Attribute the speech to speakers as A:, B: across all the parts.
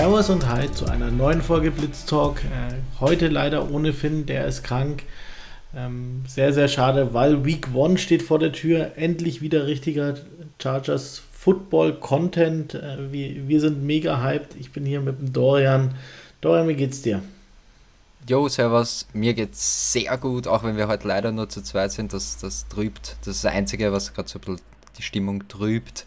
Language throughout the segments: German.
A: Servus und Hi zu einer neuen Folge Blitz Talk. Äh, heute leider ohne Finn, der ist krank. Ähm, sehr, sehr schade, weil Week One steht vor der Tür. Endlich wieder richtiger Chargers Football Content. Äh, wir, wir sind mega hyped. Ich bin hier mit dem Dorian. Dorian, wie geht's dir?
B: Jo, servus. Mir geht's sehr gut, auch wenn wir heute leider nur zu zweit sind. Das, das trübt. Das ist das Einzige, was gerade so ein bisschen die Stimmung trübt.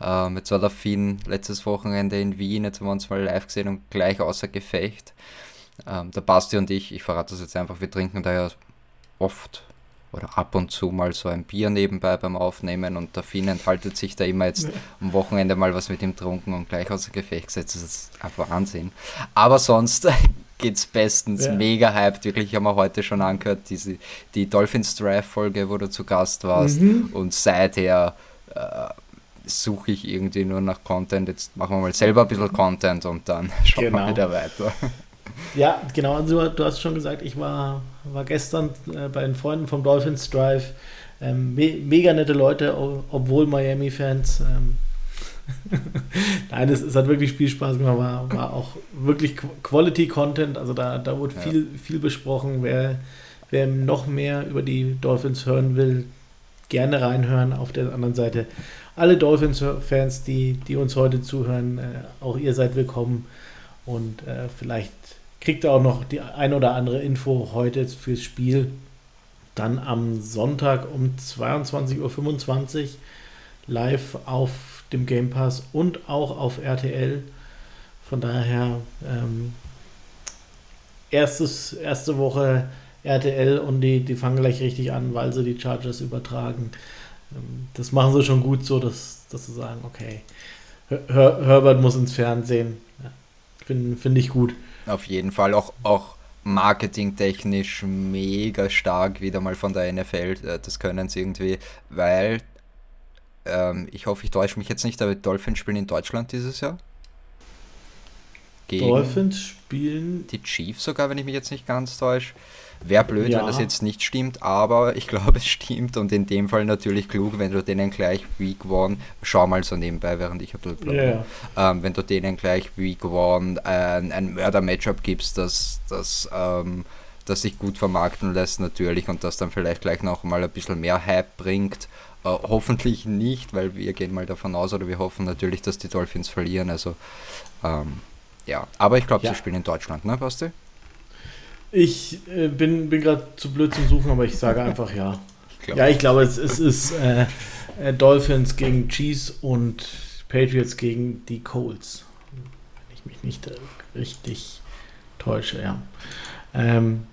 B: Ähm, jetzt war der Finn letztes Wochenende in Wien, jetzt haben wir uns mal live gesehen und gleich außer Gefecht. Ähm, der Basti und ich, ich verrate das jetzt einfach, wir trinken da ja oft oder ab und zu mal so ein Bier nebenbei beim Aufnehmen und der Finn enthaltet sich da immer jetzt am Wochenende mal was mit ihm trunken und gleich außer Gefecht gesetzt. Das ist einfach Wahnsinn. Aber sonst geht's bestens. Ja. Mega hyped. Wirklich, ich habe mir heute schon angehört, diese, die Dolphins Drive Folge, wo du zu Gast warst. Mhm. Und seither äh, suche ich irgendwie nur nach Content. Jetzt machen wir mal selber ein bisschen Content und dann schauen genau. wir wieder weiter.
A: Ja, genau. Also, du hast schon gesagt, ich war, war gestern äh, bei den Freunden vom Dolphins Drive. Ähm, me mega nette Leute, obwohl Miami-Fans. Ähm, Nein, es, es, hat wirklich viel Spaß gemacht, war, war auch wirklich Quality Content. Also da, da wurde ja. viel, viel besprochen. Wer, wer noch mehr über die Dolphins hören will, gerne reinhören. Auf der anderen Seite alle Dolphins-Fans, die, die uns heute zuhören, äh, auch ihr seid willkommen. Und äh, vielleicht kriegt ihr auch noch die ein oder andere Info heute fürs Spiel. Dann am Sonntag um 22.25 Uhr live auf dem Game Pass und auch auf RTL. Von daher ähm, erstes, erste Woche RTL und die, die fangen gleich richtig an, weil sie die Chargers übertragen. Ähm, das machen sie schon gut so, dass, dass sie sagen, okay, Her Herbert muss ins Fernsehen. Ja, Finde find ich gut.
B: Auf jeden Fall auch, auch marketingtechnisch mega stark wieder mal von der NFL. Äh, das können sie irgendwie, weil ähm, ich hoffe, ich täusche mich jetzt nicht, aber Dolphins spielen in Deutschland dieses Jahr.
A: Gegen Dolphins spielen.
B: Die Chiefs sogar, wenn ich mich jetzt nicht ganz täusche. Wäre blöd, ja. wenn das jetzt nicht stimmt, aber ich glaube, es stimmt und in dem Fall natürlich klug, wenn du denen gleich Week One, schau mal so nebenbei, während ich bisschen yeah. ähm, wenn du denen gleich Week One ein, ein Mörder-Matchup gibst, das, das, ähm, das sich gut vermarkten lässt natürlich und das dann vielleicht gleich noch mal ein bisschen mehr Hype bringt. Äh, hoffentlich nicht, weil wir gehen mal davon aus oder wir hoffen natürlich, dass die Dolphins verlieren. Also ähm, ja, aber ich glaube, ja. sie spielen in Deutschland, ne, Basti?
A: Ich äh, bin, bin gerade zu blöd zum Suchen, aber ich sage einfach ja. Ich ja, ich glaube, es, es ist äh, äh, Dolphins gegen Chiefs und Patriots gegen die Colts. Wenn ich mich nicht äh, richtig täusche, ja. Ähm,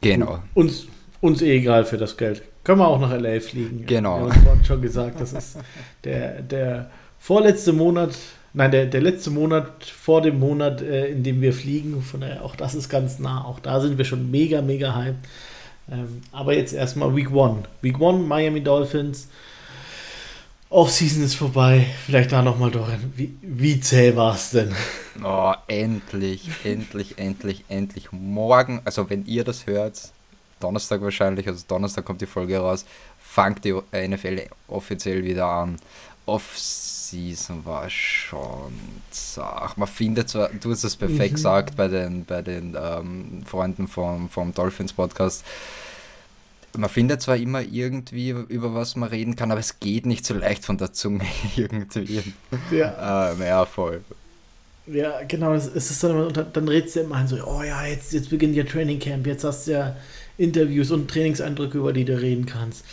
B: genau.
A: Uns, uns eh egal für das Geld. Können wir auch nach LA fliegen.
B: Genau.
A: Wir haben schon gesagt, das ist der, der vorletzte Monat Nein, der, der letzte Monat vor dem Monat, äh, in dem wir fliegen. Von daher, auch das ist ganz nah. Auch da sind wir schon mega, mega hype. Ähm, aber jetzt erstmal Week One. Week One, Miami Dolphins. Offseason ist vorbei. Vielleicht da nochmal durch. Wie, wie zäh war es denn?
B: Oh, endlich, endlich, endlich, endlich. Morgen, also wenn ihr das hört, Donnerstag wahrscheinlich, also Donnerstag kommt die Folge raus, fangt die NFL offiziell wieder an. Offseason Season war schon zart. Man findet zwar, du hast es perfekt mhm. gesagt bei den, bei den ähm, Freunden vom, vom Dolphins Podcast. Man findet zwar immer irgendwie, über was man reden kann, aber es geht nicht so leicht von der Zunge irgendwie. Ja. Ähm, ja, voll.
A: Ja, genau, es ist dann immer, dann redest du immer ein so, oh ja, jetzt, jetzt beginnt ja Training Camp, jetzt hast du ja Interviews und Trainingseindrücke, über die du reden kannst.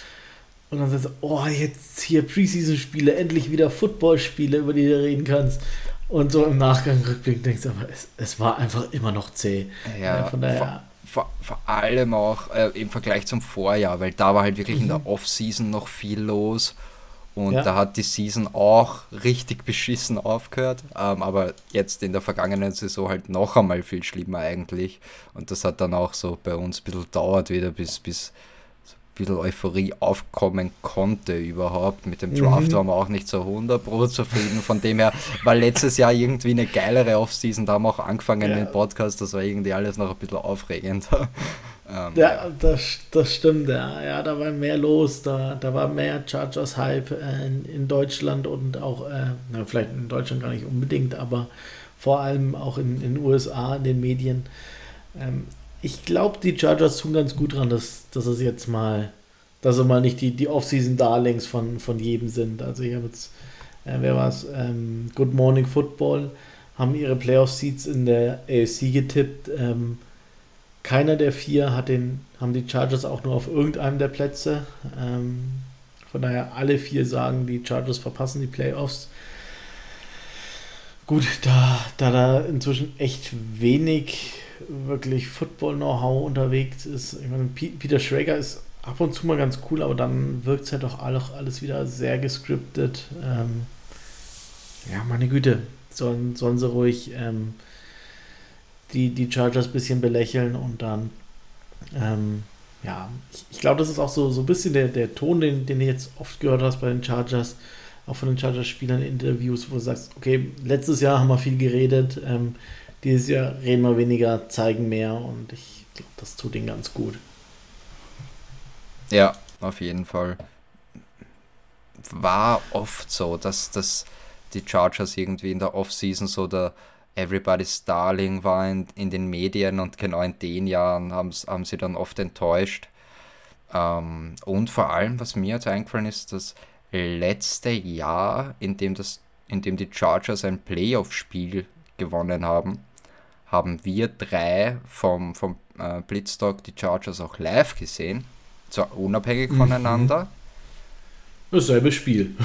A: Und dann sagst du, oh, jetzt hier Preseason-Spiele, endlich wieder Football-Spiele, über die du reden kannst. Und so im Nachgang rückblickend denkst du, aber es, es war einfach immer noch zäh.
B: Ja, ja von daher. Vor, vor, allem auch äh, im Vergleich zum Vorjahr, weil da war halt wirklich mhm. in der mhm. Off-Season noch viel los. Und ja. da hat die Season auch richtig beschissen aufgehört. Ähm, aber jetzt in der vergangenen Saison halt noch einmal viel schlimmer eigentlich. Und das hat dann auch so bei uns ein bisschen dauert wieder, bis, bis bisschen Euphorie aufkommen konnte überhaupt. Mit dem Draft mhm. waren wir auch nicht so 100% zufrieden. Von dem her war letztes Jahr irgendwie eine geilere Offseason. Da haben wir auch angefangen ja. den Podcast. Das war irgendwie alles noch ein bisschen aufregender.
A: Ähm, ja, ja, Das, das stimmt. Ja. ja, da war mehr los. Da, da war mehr Chargers-Hype äh, in, in, Deutschland und auch, äh, na, vielleicht in Deutschland gar nicht unbedingt, aber vor allem auch in den USA, in den Medien. Ähm, ich glaube, die Chargers tun ganz gut dran, dass, dass es jetzt mal, dass sie mal nicht die, die Off-Season-Darlings von, von jedem sind. Also ich habe jetzt, äh, wer war es, ähm, Good Morning Football, haben ihre Playoff-Seats in der AFC getippt. Ähm, keiner der vier hat den, haben die Chargers auch nur auf irgendeinem der Plätze. Ähm, von daher alle vier sagen, die Chargers verpassen die Playoffs. Gut, da, da da inzwischen echt wenig wirklich Football-Know-how unterwegs ist. Ich meine, Peter Schrager ist ab und zu mal ganz cool, aber dann wirkt es halt doch alles wieder sehr gescriptet. Ähm, ja, meine Güte, sollen, sollen sie ruhig ähm, die, die Chargers ein bisschen belächeln und dann, ähm, ja, ich, ich glaube, das ist auch so, so ein bisschen der, der Ton, den, den du jetzt oft gehört hast bei den Chargers, auch von den Chargers-Spielern in Interviews, wo du sagst, okay, letztes Jahr haben wir viel geredet, ähm, dieses Jahr reden wir weniger, zeigen mehr und ich glaube, das tut ihnen ganz gut.
B: Ja, auf jeden Fall. War oft so, dass, dass die Chargers irgendwie in der Offseason so der Everybody's Darling war in, in den Medien und genau in den Jahren haben, sie dann oft enttäuscht. Ähm, und vor allem, was mir jetzt eingefallen ist, das letzte Jahr, in dem, das, in dem die Chargers ein Playoff-Spiel gewonnen haben, haben wir drei vom, vom äh, Blitztalk die Chargers auch live gesehen. Zwar unabhängig mhm. voneinander.
A: Dasselbe Spiel.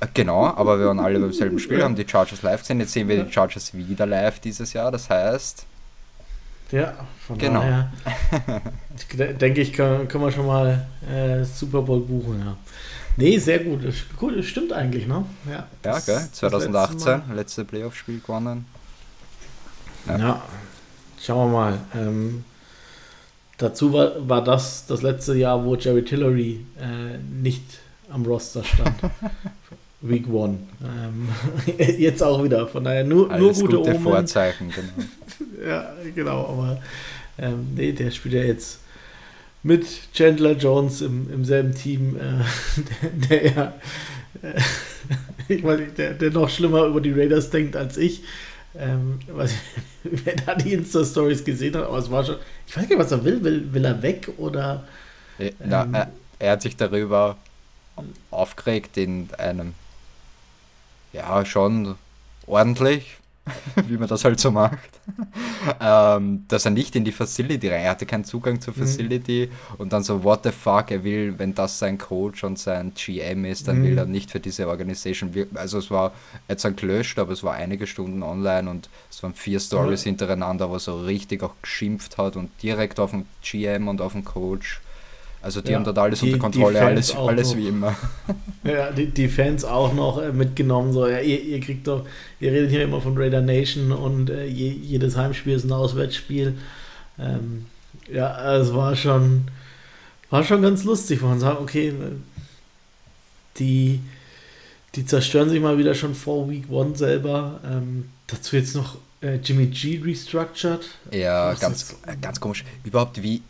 B: Äh, genau, aber wir waren alle beim selben Spiel, haben die Chargers live gesehen. Jetzt sehen wir die Chargers wieder live dieses Jahr. Das heißt.
A: Ja, von genau. daher denke ich, können, können wir schon mal äh, Super Bowl buchen, ja. Nee, sehr gut. Cool, das stimmt eigentlich, ne?
B: Ja, ja gell? 2018, letzte, letzte Playoff-Spiel gewonnen.
A: Ja. ja. schauen wir mal. Ähm, dazu war, war das das letzte Jahr, wo Jerry Tillery äh, nicht am Roster stand. Week One. Ähm, jetzt auch wieder. Von daher nur, Alles nur gute, gute Omen.
B: Vorzeichen, genau.
A: ja, genau. Aber ähm, nee, der spielt ja jetzt mit Chandler Jones im, im selben Team, äh, der, der ja, äh, ich meine, der, der noch schlimmer über die Raiders denkt als ich. Ähm, ich, wer da die Insta-Stories gesehen hat, aber es war schon. Ich weiß gar nicht, was er will. Will, will er weg oder.
B: Ähm, Na, er, er, hat sich darüber aufgeregt in einem. Ja, schon ordentlich, wie man das halt so macht, ähm, dass er nicht in die Facility rein, er hatte keinen Zugang zur mhm. Facility mhm. und dann so, what the fuck, er will, wenn das sein Coach und sein GM ist, dann mhm. will er nicht für diese Organisation wirken. Also es war, er hat es gelöscht, aber es war einige Stunden online und es waren vier Stories mhm. hintereinander, wo er so richtig auch geschimpft hat und direkt auf den GM und auf den Coach also die ja, haben dort alles die, unter Kontrolle, alles, alles wie immer.
A: Ja, die, die Fans auch noch äh, mitgenommen. So, ja, ihr, ihr, kriegt doch, ihr redet hier immer von Raider Nation und äh, je, jedes Heimspiel ist ein Auswärtsspiel. Ähm, ja, es war schon, war schon ganz lustig, wo man sagt, okay, die, die zerstören sich mal wieder schon vor Week One selber. Ähm, dazu jetzt noch äh, Jimmy G restructured.
B: Ja, ganz, ganz komisch. Überhaupt wie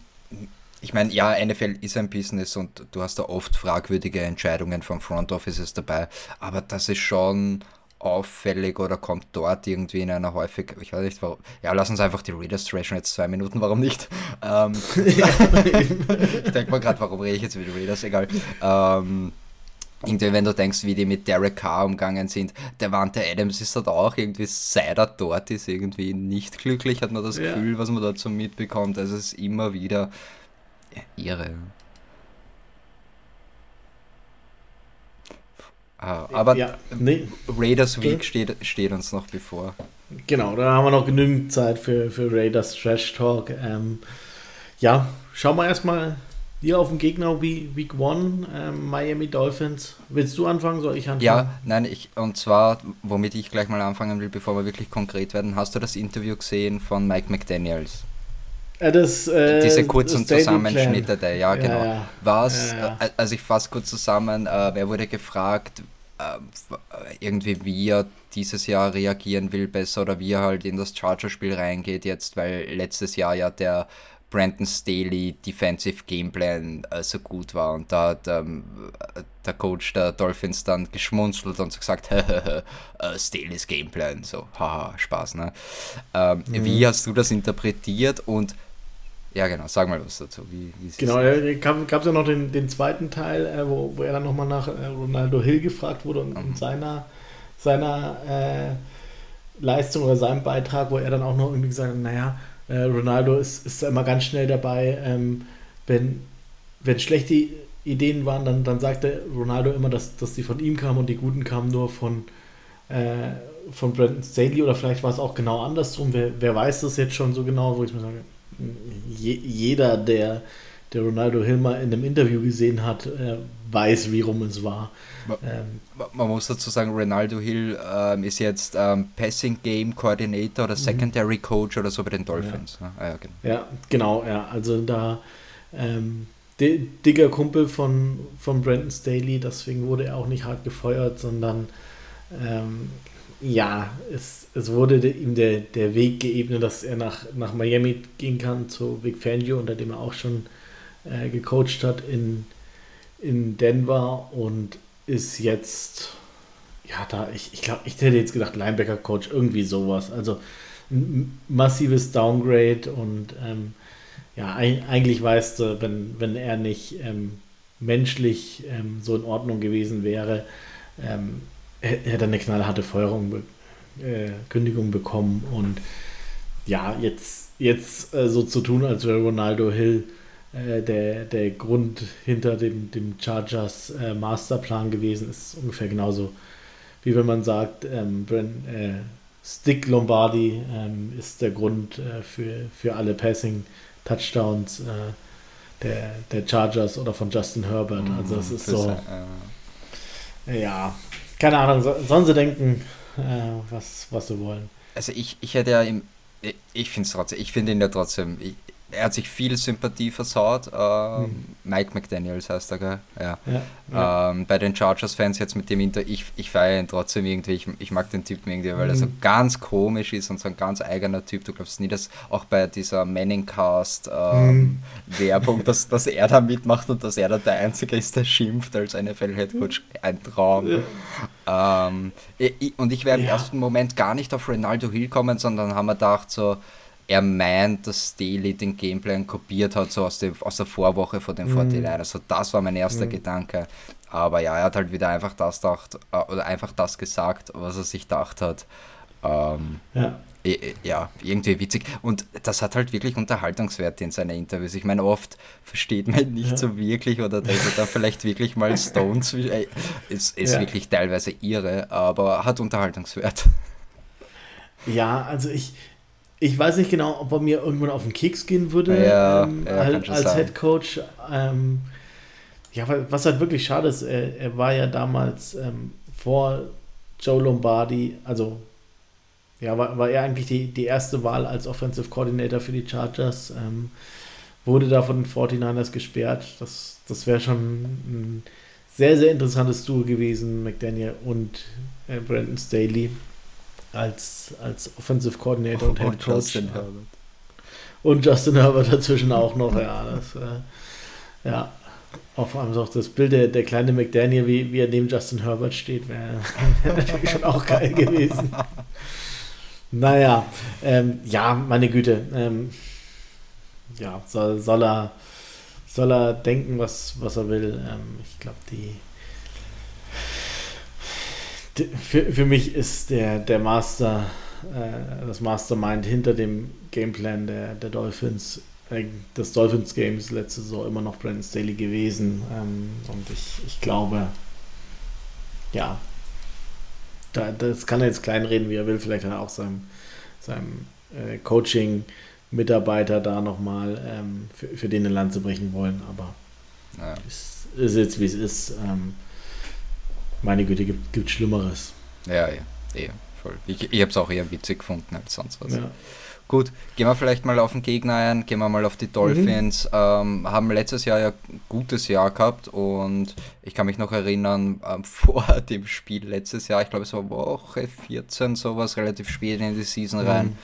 B: ich meine, ja, NFL ist ein Business und du hast da oft fragwürdige Entscheidungen vom Front Offices dabei, aber das ist schon auffällig oder kommt dort irgendwie in einer häufig, ich weiß nicht warum, ja, lass uns einfach die Raiders trashen jetzt zwei Minuten, warum nicht? Ähm, ich denke mal gerade, warum rede ich jetzt über die Raiders, egal. Ähm, irgendwie, wenn du denkst, wie die mit Derek Carr umgangen sind, der Wante Adams ist dort auch irgendwie, seit er dort ist, irgendwie nicht glücklich, hat man das ja. Gefühl, was man dazu mitbekommt. Also es ist immer wieder ihre. Ah, aber ja, nee. Raiders Week steht, steht uns noch bevor.
A: Genau, da haben wir noch genügend Zeit für, für Raiders Trash Talk. Ähm, ja, schauen wir erstmal hier auf den Gegner Week One, ähm, Miami Dolphins. Willst du anfangen? Soll ich anfangen?
B: Ja, nein, ich, und zwar, womit ich gleich mal anfangen will, bevor wir wirklich konkret werden, hast du das Interview gesehen von Mike McDaniels?
A: Ja, das, äh,
B: Diese kurzen Zusammenschnitte, der, ja, genau. Ja, Was, ja, äh, also ich fasse kurz zusammen, äh, wer wurde gefragt, äh, irgendwie wie er dieses Jahr reagieren will besser oder wie er halt in das Charger-Spiel reingeht jetzt, weil letztes Jahr ja der Brandon Staley Defensive Gameplan äh, so gut war. Und da hat ähm, der Coach der Dolphins dann geschmunzelt und gesagt, äh, Staley's Gameplan. So, haha, Spaß, ne? Ähm, mhm. Wie hast du das interpretiert und ja, genau, sag mal was dazu. Wie,
A: wie genau, da gab es ja noch den, den zweiten Teil, äh, wo, wo er dann nochmal nach äh, Ronaldo Hill gefragt wurde und, mhm. und seiner, seiner äh, Leistung oder seinem Beitrag, wo er dann auch noch irgendwie gesagt hat, naja, äh, Ronaldo ist, ist immer ganz schnell dabei, ähm, wenn, wenn schlechte Ideen waren, dann, dann sagte Ronaldo immer, dass, dass die von ihm kamen und die guten kamen nur von, äh, von Brandon Staley oder vielleicht war es auch genau andersrum. Wer, wer weiß das jetzt schon so genau, wo ich mir sage, je, jeder, der, der Ronaldo Hilmer in einem Interview gesehen hat, äh, weiß, wie rum es war.
B: Man, ähm, man muss dazu sagen, Ronaldo Hill ähm, ist jetzt ähm, Passing Game Coordinator oder mhm. Secondary Coach oder so bei den Dolphins.
A: Ja, ne? ah, ja, genau. ja genau. Ja, also da ähm, dicker Kumpel von, von Brandon Staley, deswegen wurde er auch nicht hart gefeuert, sondern ähm, ja, es, es wurde ihm der, der Weg geebnet, dass er nach, nach Miami gehen kann zu Vic Fangio, unter dem er auch schon äh, gecoacht hat in, in Denver und ist jetzt, ja, da, ich, ich glaube, ich hätte jetzt gedacht, Linebacker-Coach, irgendwie sowas. Also ein massives Downgrade und ähm, ja, eigentlich weißt du, wenn, wenn er nicht ähm, menschlich ähm, so in Ordnung gewesen wäre, er eine knallharte Feuerung, äh, Kündigung bekommen und ja, jetzt, jetzt äh, so zu tun, als wäre Ronaldo Hill äh, der, der Grund hinter dem, dem Chargers äh, Masterplan gewesen, ist ungefähr genauso, wie wenn man sagt, ähm, Brand, äh, Stick Lombardi ähm, ist der Grund äh, für, für alle Passing-Touchdowns der, der Chargers oder von Justin Herbert. Also es ist so, ja, keine Ahnung, so, sollen sie denken, äh, was, was sie wollen.
B: Also ich, ich hätte ja im, ich, finde es trotzdem, ich finde ihn ja trotzdem, ich, er hat sich viel Sympathie versaut. Ähm, mhm. Mike McDaniels heißt er, gell? Ja. ja, ja. Ähm, bei den Chargers-Fans jetzt mit dem Inter, ich, ich feiere ihn trotzdem irgendwie. Ich, ich mag den Typen irgendwie, weil mhm. er so mhm. ganz komisch ist und so ein ganz eigener Typ. Du glaubst nie, dass auch bei dieser Manningcast-Werbung, ähm, mhm. dass, dass er da mitmacht und dass er da der Einzige ist, der schimpft als NFL-Headcoach. Ein Traum. Ja. Ähm, und ich wäre im ersten Moment gar nicht auf Ronaldo Hill kommen, sondern haben wir gedacht, so er meint, dass Staley den Gameplan kopiert hat, so aus, dem, aus der Vorwoche von den mhm. 49ers. Also das war mein erster mhm. Gedanke. Aber ja, er hat halt wieder einfach das gedacht, äh, oder einfach das gesagt, was er sich gedacht hat. Ähm, ja. ja, irgendwie witzig. Und das hat halt wirklich Unterhaltungswerte in seinen Interviews. Ich meine, oft versteht man nicht ja. so wirklich oder da ist da vielleicht wirklich mal Stones. Ist, ist ja. wirklich teilweise irre, aber hat Unterhaltungswert.
A: Ja, also ich, ich weiß nicht genau, ob er mir irgendwann auf den Keks gehen würde ja, ähm, ja, halt, als Head Coach. Ähm, ja, was halt wirklich schade ist, er, er war ja damals ähm, vor Joe Lombardi, also ja, war, war er eigentlich die, die erste Wahl als Offensive Coordinator für die Chargers. Ähm, wurde da von den 49ers gesperrt. Das, das wäre schon ein sehr, sehr interessantes Duo gewesen, McDaniel und äh, Brandon Staley als, als Offensive Coordinator oh, und Head Coach. Und Justin Herbert. Und Justin Herbert dazwischen auch noch, ja. Das, äh, ja. Auf allem auch das Bild der, der kleine McDaniel, wie, wie er neben Justin Herbert steht, wäre wär natürlich schon auch geil gewesen. Naja, ähm, ja, meine Güte. Ähm, ja, soll, soll, er, soll er denken, was, was er will. Ähm, ich glaube, die, für, für mich ist der, der Master, äh, das Mastermind hinter dem Gameplan der, der Dolphins, äh, des Dolphins Games letzte Saison immer noch Brandon Staley gewesen. Ähm, und ich, ich glaube, ja, da, das kann er jetzt kleinreden, wie er will. Vielleicht hat er auch seinem, seinem äh, Coaching-Mitarbeiter da nochmal ähm, für, für den ein Land zu brechen wollen. Aber es ist jetzt, wie es ist. Ähm, meine Güte, gibt, gibt Schlimmeres.
B: Ja, ja, eher, voll. Ich, ich habe es auch eher witzig gefunden als sonst was. Ja. Gut, gehen wir vielleicht mal auf den Gegner ein, gehen wir mal auf die Dolphins. Mhm. Ähm, haben letztes Jahr ja ein gutes Jahr gehabt und ich kann mich noch erinnern, ähm, vor dem Spiel letztes Jahr, ich glaube es war Woche 14, sowas, relativ spät in die Season rein, mhm.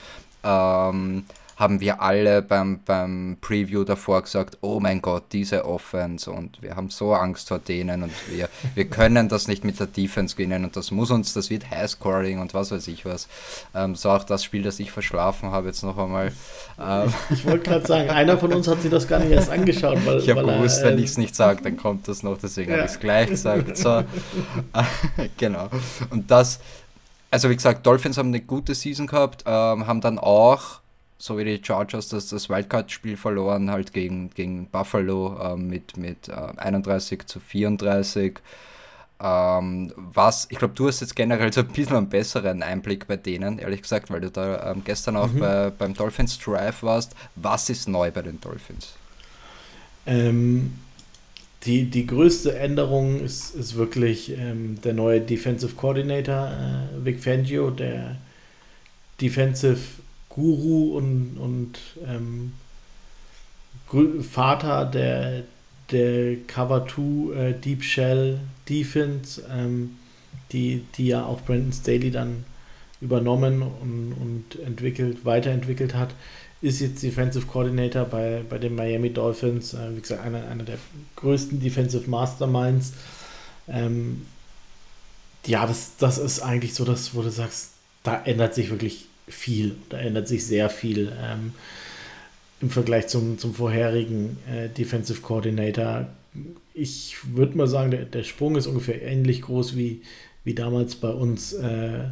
B: ähm, haben wir alle beim, beim Preview davor gesagt, oh mein Gott, diese Offense und wir haben so Angst vor denen und wir, wir können das nicht mit der Defense gewinnen und das muss uns, das wird Highscoring und was weiß ich was. Ähm, so auch das Spiel, das ich verschlafen habe jetzt noch einmal.
A: Ähm, ich, wollte gerade sagen, einer von uns hat sich das gar nicht erst angeschaut.
B: Weil, ich habe gewusst, er, wenn ähm, ich es nicht sage, dann kommt das noch, deswegen ja. habe ich es gleich gesagt. So, genau. Und das, also wie gesagt, Dolphins haben eine gute Season gehabt, ähm, haben dann auch so wie die Chargers das, das Wildcard-Spiel verloren, halt gegen, gegen Buffalo äh, mit, mit äh, 31 zu 34. Ähm, was, ich glaube, du hast jetzt generell so ein bisschen einen besseren Einblick bei denen, ehrlich gesagt, weil du da ähm, gestern auch mhm. bei, beim Dolphins Drive warst. Was ist neu bei den Dolphins?
A: Ähm, die, die größte Änderung ist, ist wirklich ähm, der neue Defensive Coordinator, äh, Vic Fangio, der Defensive Guru und, und ähm, Vater der, der Cover 2 äh, Deep Shell Defense, ähm, die, die ja auch Brandon Staley dann übernommen und, und entwickelt, weiterentwickelt hat, ist jetzt Defensive Coordinator bei, bei den Miami Dolphins. Äh, wie gesagt, einer, einer der größten Defensive Masterminds. Ähm, ja, das, das ist eigentlich so das, wo du sagst, da ändert sich wirklich viel. Da ändert sich sehr viel ähm, im Vergleich zum, zum vorherigen äh, Defensive Coordinator. Ich würde mal sagen, der, der Sprung ist ungefähr ähnlich groß wie, wie damals bei uns äh,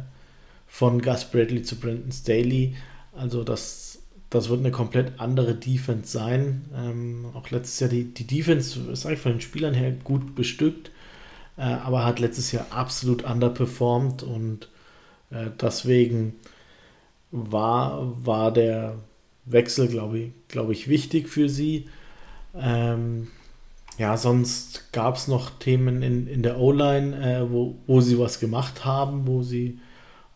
A: von Gus Bradley zu Brandon Staley. Also das, das wird eine komplett andere Defense sein. Ähm, auch letztes Jahr die, die Defense ist eigentlich von den Spielern her gut bestückt, äh, aber hat letztes Jahr absolut underperformed und äh, deswegen war, war der Wechsel, glaube ich, glaube ich, wichtig für sie. Ähm, ja, sonst gab es noch Themen in, in der O-Line, äh, wo, wo sie was gemacht haben, wo sie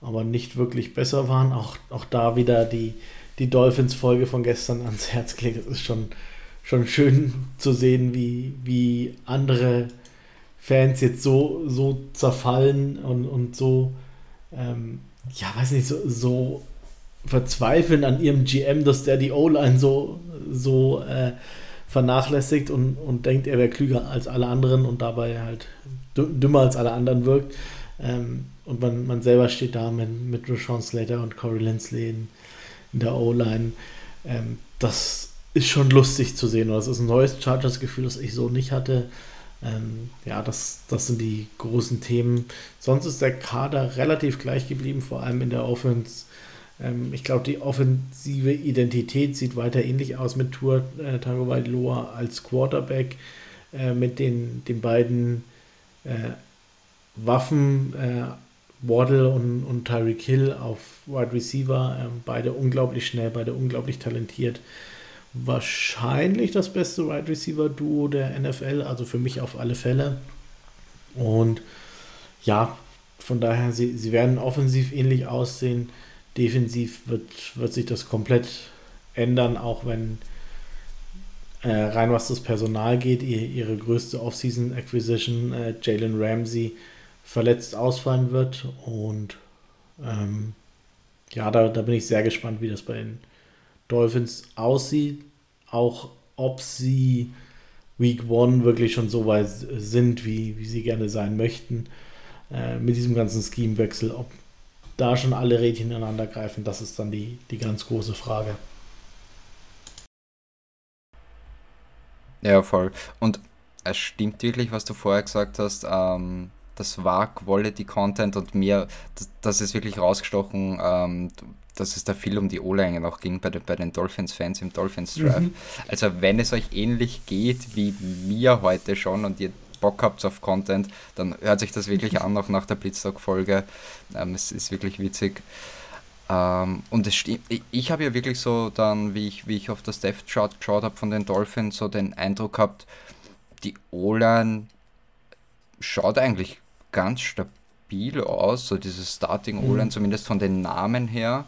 A: aber nicht wirklich besser waren. Auch, auch da wieder die, die Dolphins-Folge von gestern ans Herz gelegt. Es ist schon, schon schön zu sehen, wie, wie andere Fans jetzt so, so zerfallen und, und so, ähm, ja, weiß nicht, so, so verzweifeln an ihrem GM, dass der die O-Line so, so äh, vernachlässigt und, und denkt, er wäre klüger als alle anderen und dabei halt dümmer als alle anderen wirkt. Ähm, und man, man selber steht da mit, mit Rashawn Slater und Corey Lindsley in, in der O-Line. Ähm, das ist schon lustig zu sehen. Das ist ein neues Chargers-Gefühl, das ich so nicht hatte. Ähm, ja, das, das sind die großen Themen. Sonst ist der Kader relativ gleich geblieben, vor allem in der Offense ähm, ich glaube, die offensive Identität sieht weiter ähnlich aus mit Tour äh, Tagovailoa als Quarterback, äh, mit den, den beiden äh, Waffen, äh, Waddle und, und Tyreek Hill auf Wide Receiver, ähm, beide unglaublich schnell, beide unglaublich talentiert. Wahrscheinlich das beste Wide Receiver Duo der NFL, also für mich auf alle Fälle. Und ja, von daher, sie, sie werden offensiv ähnlich aussehen defensiv wird, wird sich das komplett ändern, auch wenn äh, rein was das Personal geht, ihr, ihre größte Offseason Acquisition, äh, Jalen Ramsey, verletzt ausfallen wird. Und ähm, ja, da, da bin ich sehr gespannt, wie das bei den Dolphins aussieht. Auch ob sie Week One wirklich schon so weit sind, wie, wie sie gerne sein möchten. Äh, mit diesem ganzen Schemewechsel, ob da schon alle Rädchen ineinander greifen, das ist dann die, die ganz große Frage.
B: Ja, voll. Und es stimmt wirklich, was du vorher gesagt hast. Ähm, das war Quality Content und mir, das, das ist wirklich rausgestochen, ähm, dass es da viel um die O-Line auch ging bei den, bei den Dolphins-Fans im Dolphins Drive. Mhm. Also wenn es euch ähnlich geht wie mir heute schon und ihr Bock habt auf Content, dann hört sich das wirklich an, auch nach der Blitztag-Folge. Ähm, es ist wirklich witzig. Ähm, und es stimmt, ich, ich habe ja wirklich so dann, wie ich, wie ich auf das Death Chart geschaut habe von den Dolphins, so den Eindruck gehabt, die O-Line schaut eigentlich ganz stabil aus, so dieses Starting O-Line, mhm. zumindest von den Namen her.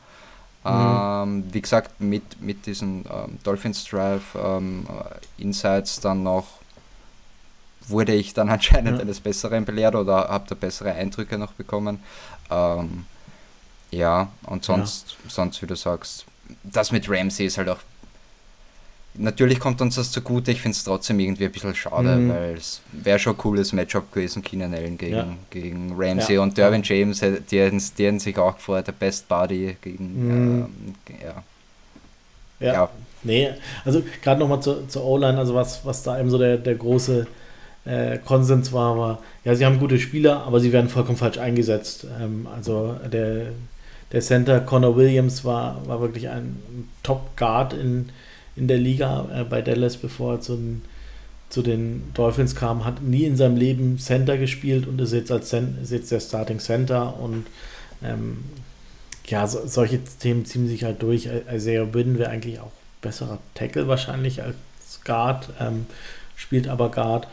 B: Mhm. Ähm, wie gesagt, mit, mit diesen ähm, Dolphins Drive ähm, äh, Insights dann noch wurde ich dann anscheinend ja. eines Besseren belehrt oder habe da bessere Eindrücke noch bekommen. Ähm, ja, und sonst, ja. sonst, wie du sagst, das mit Ramsey ist halt auch Natürlich kommt uns das zugute, ich finde es trotzdem irgendwie ein bisschen schade, mhm. weil es wäre schon ein cooles Matchup gewesen, Keenan Allen gegen, ja. gegen Ramsey und Derwin James, die hätten, die hätten sich auch gefreut, der Best Buddy gegen, mhm. ähm, ja.
A: ja. Ja, nee, also gerade nochmal zur, zur O-Line, also was, was da eben so der, der große äh, Konsens war, war, ja, sie haben gute Spieler, aber sie werden vollkommen falsch eingesetzt. Ähm, also der, der Center Connor Williams war, war wirklich ein Top-Guard in in der Liga äh, bei Dallas, bevor er zu den, zu den Dolphins kam, hat nie in seinem Leben Center gespielt und ist jetzt als Cent, ist jetzt der Starting Center und ähm, ja, so, solche Themen ziehen sich halt durch. Isaiah Wynn wäre eigentlich auch besserer Tackle wahrscheinlich als Guard, ähm, spielt aber Guard.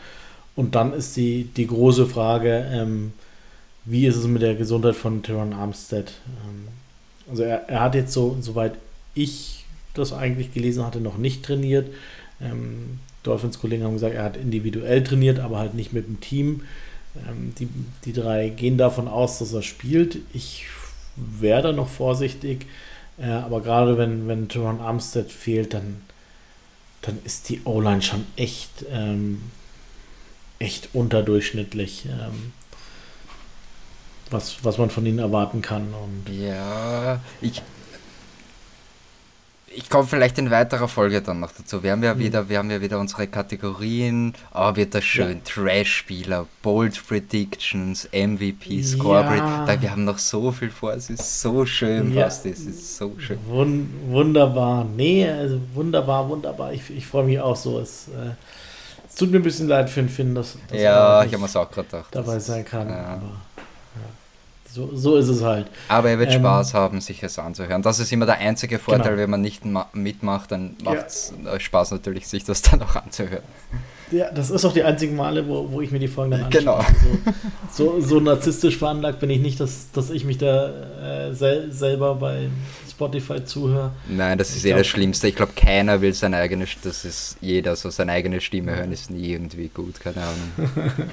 A: Und dann ist die, die große Frage, ähm, wie ist es mit der Gesundheit von Teron Armstead? Ähm, also er, er hat jetzt so, soweit ich das eigentlich gelesen hatte, noch nicht trainiert. Ähm, Dolphins-Kollegen haben gesagt, er hat individuell trainiert, aber halt nicht mit dem Team. Ähm, die, die drei gehen davon aus, dass er spielt. Ich wäre da noch vorsichtig, äh, aber gerade wenn, wenn Teron Armstead fehlt, dann, dann ist die O-Line schon echt, ähm, echt unterdurchschnittlich. Ähm, was, was man von ihnen erwarten kann. Und
B: ja, ich, ich komme vielleicht in weiterer Folge dann noch dazu. Wir haben ja mhm. wieder, wir haben ja wieder unsere Kategorien. Oh, wird das schön. Ja. Trash-Spieler, Bold Predictions, MVP, Score. Ja. Wir haben noch so viel vor. Es ist so schön, ja. was das ist. So schön.
A: Wun wunderbar. Nee, also wunderbar, wunderbar. Ich, ich freue mich auch so. Es, äh, tut mir ein bisschen leid für den Finn, dass,
B: dass ja, ich habe es auch gerade gedacht.
A: Dabei sein kann. Ja. Aber so, so ist es halt.
B: Aber er wird ähm, Spaß haben, sich es anzuhören. Das ist immer der einzige Vorteil, genau. wenn man nicht mitmacht, dann macht es ja. Spaß natürlich, sich das dann auch anzuhören.
A: Ja, das ist auch die einzigen Male, wo, wo ich mir die Folgen dann
B: anschaue. Genau.
A: So, so, so, narzisstisch veranlagt bin ich nicht, dass, dass ich mich da äh, sel selber bei Spotify zuhöre.
B: Nein, das ist eh das Schlimmste. Ich glaube, keiner will seine eigene, das ist jeder so seine eigene Stimme hören, ist nie irgendwie gut, keine Ahnung.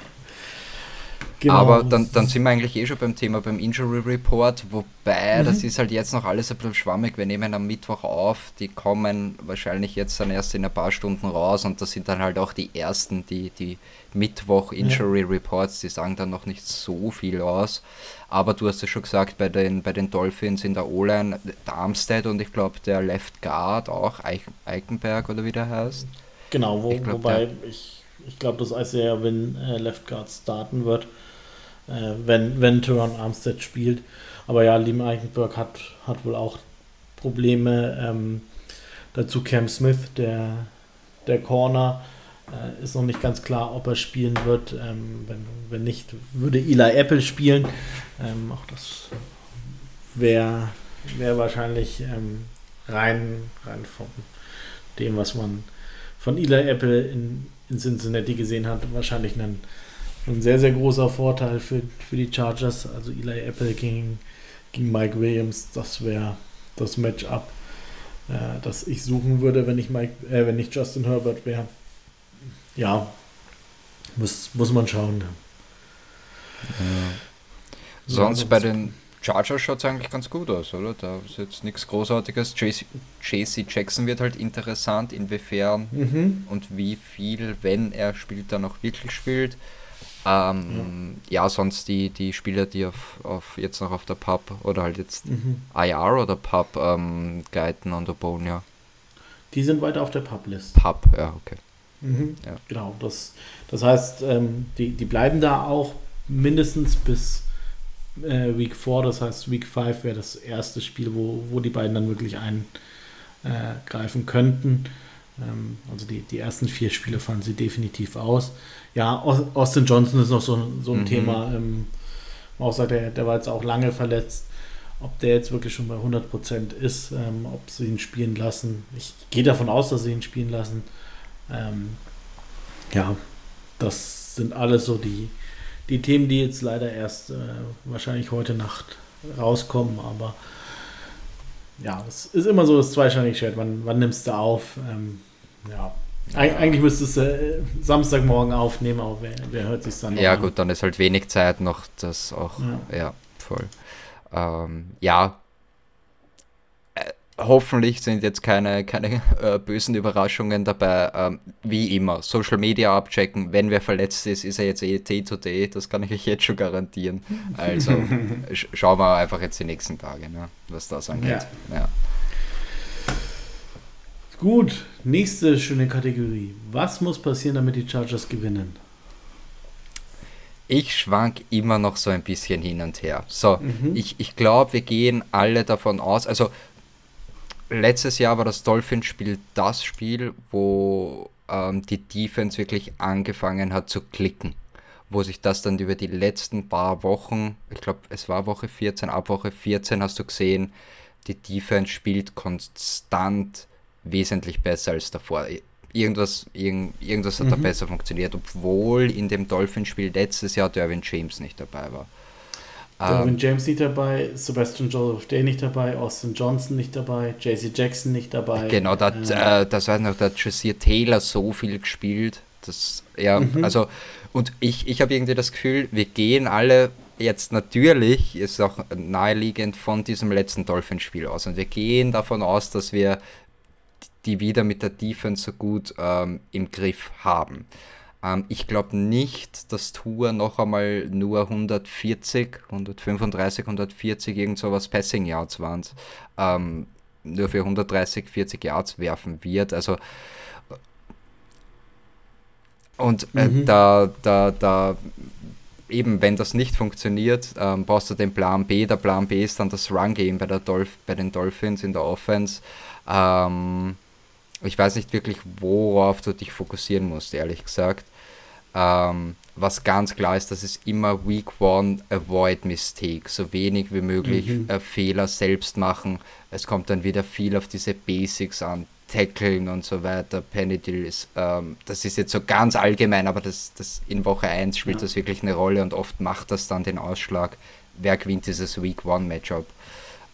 B: Genau. Aber dann, dann sind wir eigentlich eh schon beim Thema beim Injury Report, wobei mhm. das ist halt jetzt noch alles ein bisschen schwammig. Wir nehmen am Mittwoch auf, die kommen wahrscheinlich jetzt dann erst in ein paar Stunden raus und das sind dann halt auch die ersten, die, die Mittwoch Injury ja. Reports, die sagen dann noch nicht so viel aus. Aber du hast ja schon gesagt, bei den, bei den Dolphins in der O-Line, Darmstadt und ich glaube der Left Guard auch, Eich, Eichenberg oder wie der heißt.
A: Genau, wo, ich glaub, wobei der, ich, ich glaube, dass Isaiah Win äh, Left Guard starten wird äh, wenn, wenn Teron Armstead spielt. Aber ja, Liam Eichenberg hat, hat wohl auch Probleme. Ähm, dazu Cam Smith, der, der Corner, äh, ist noch nicht ganz klar, ob er spielen wird. Ähm, wenn, wenn nicht, würde Eli Apple spielen. Ähm, auch das wäre wär wahrscheinlich ähm, rein, rein von dem, was man von Eli Apple in, in Cincinnati gesehen hat, wahrscheinlich ein ein sehr, sehr großer Vorteil für, für die Chargers. Also Eli Apple gegen, gegen Mike Williams, das wäre das Matchup, äh, das ich suchen würde, wenn ich, Mike, äh, wenn ich Justin Herbert wäre. Ja, muss, muss man schauen.
B: Ja. Sonst bei den Chargers schaut es eigentlich ganz gut aus, oder? Da ist jetzt nichts Großartiges. JC Jackson wird halt interessant, inwiefern mhm. und wie viel, wenn er spielt, dann auch wirklich spielt. Ähm, ja. ja. sonst die, die Spieler, die auf, auf jetzt noch auf der Pub oder halt jetzt mhm. IR oder Pub ähm, Geiten und Obonia.
A: Die sind weiter auf der Pub-List.
B: Pub, ja, okay.
A: Mhm. Ja. Genau, das, das heißt, ähm, die, die bleiben da auch mindestens bis äh, Week 4, das heißt Week 5 wäre das erste Spiel, wo, wo die beiden dann wirklich eingreifen äh, könnten. Ähm, also die, die ersten vier Spiele fallen sie definitiv aus. Ja, Austin Johnson ist noch so, so ein mhm. Thema. Ähm, auch sagt, der, der war jetzt auch lange verletzt. Ob der jetzt wirklich schon bei 100% ist, ähm, ob sie ihn spielen lassen. Ich gehe davon aus, dass sie ihn spielen lassen. Ähm, ja, das sind alles so die, die Themen, die jetzt leider erst äh, wahrscheinlich heute Nacht rauskommen. Aber ja, es ist immer so das zweischneidige Schwert. Wann, wann nimmst du auf? Ähm, ja, Eig eigentlich müsstest du äh, Samstagmorgen aufnehmen, aber wer, wer hört sich dann
B: Ja, an? gut, dann ist halt wenig Zeit noch, das auch, ja, ja voll. Ähm, ja, hoffentlich sind jetzt keine, keine äh, bösen Überraschungen dabei. Ähm, wie immer, Social Media abchecken. Wenn wer verletzt ist, ist er jetzt eh Day-to-Day. Das kann ich euch jetzt schon garantieren. Also sch schauen wir einfach jetzt die nächsten Tage, ne, was das angeht. Ja. ja.
A: Gut, nächste schöne Kategorie. Was muss passieren, damit die Chargers gewinnen?
B: Ich schwank immer noch so ein bisschen hin und her. So, mhm. ich, ich glaube, wir gehen alle davon aus, also letztes Jahr war das Dolphins-Spiel das Spiel, wo ähm, die Defense wirklich angefangen hat zu klicken. Wo sich das dann über die letzten paar Wochen, ich glaube, es war Woche 14, ab Woche 14 hast du gesehen, die Defense spielt konstant wesentlich besser als davor. Irgendwas, irgend, irgendwas hat mhm. da besser funktioniert, obwohl in dem Dolphin-Spiel letztes Jahr Derwin James nicht dabei war.
A: Derwin ähm, James nicht dabei, Sebastian Joseph Day nicht dabei, Austin Johnson nicht dabei, JC Jackson nicht dabei.
B: Genau, da, äh, das weiß noch, da hat Josiah Taylor so viel gespielt. Das, ja, mhm. also, und ich, ich habe irgendwie das Gefühl, wir gehen alle jetzt natürlich, ist auch naheliegend von diesem letzten Dolphin-Spiel aus. Und wir gehen davon aus, dass wir die wieder mit der Defense so gut ähm, im Griff haben. Ähm, ich glaube nicht, dass Tour noch einmal nur 140, 135, 140 irgend sowas Passing Yards waren, ähm, nur für 130, 40 Yards werfen wird. Also und äh, mhm. da, da, da eben, wenn das nicht funktioniert, ähm, brauchst du den Plan B. Der Plan B ist dann das Run-Game bei, bei den Dolphins in der Offense. Ähm, ich weiß nicht wirklich, worauf du dich fokussieren musst, ehrlich gesagt. Ähm, was ganz klar ist, dass es immer Week One Avoid Mistake, so wenig wie möglich mhm. äh, Fehler selbst machen. Es kommt dann wieder viel auf diese Basics an, Tackeln und so weiter. Penadil ist, ähm, das ist jetzt so ganz allgemein, aber das, das in Woche 1 spielt ja. das wirklich eine Rolle und oft macht das dann den Ausschlag, wer gewinnt dieses Week One Matchup.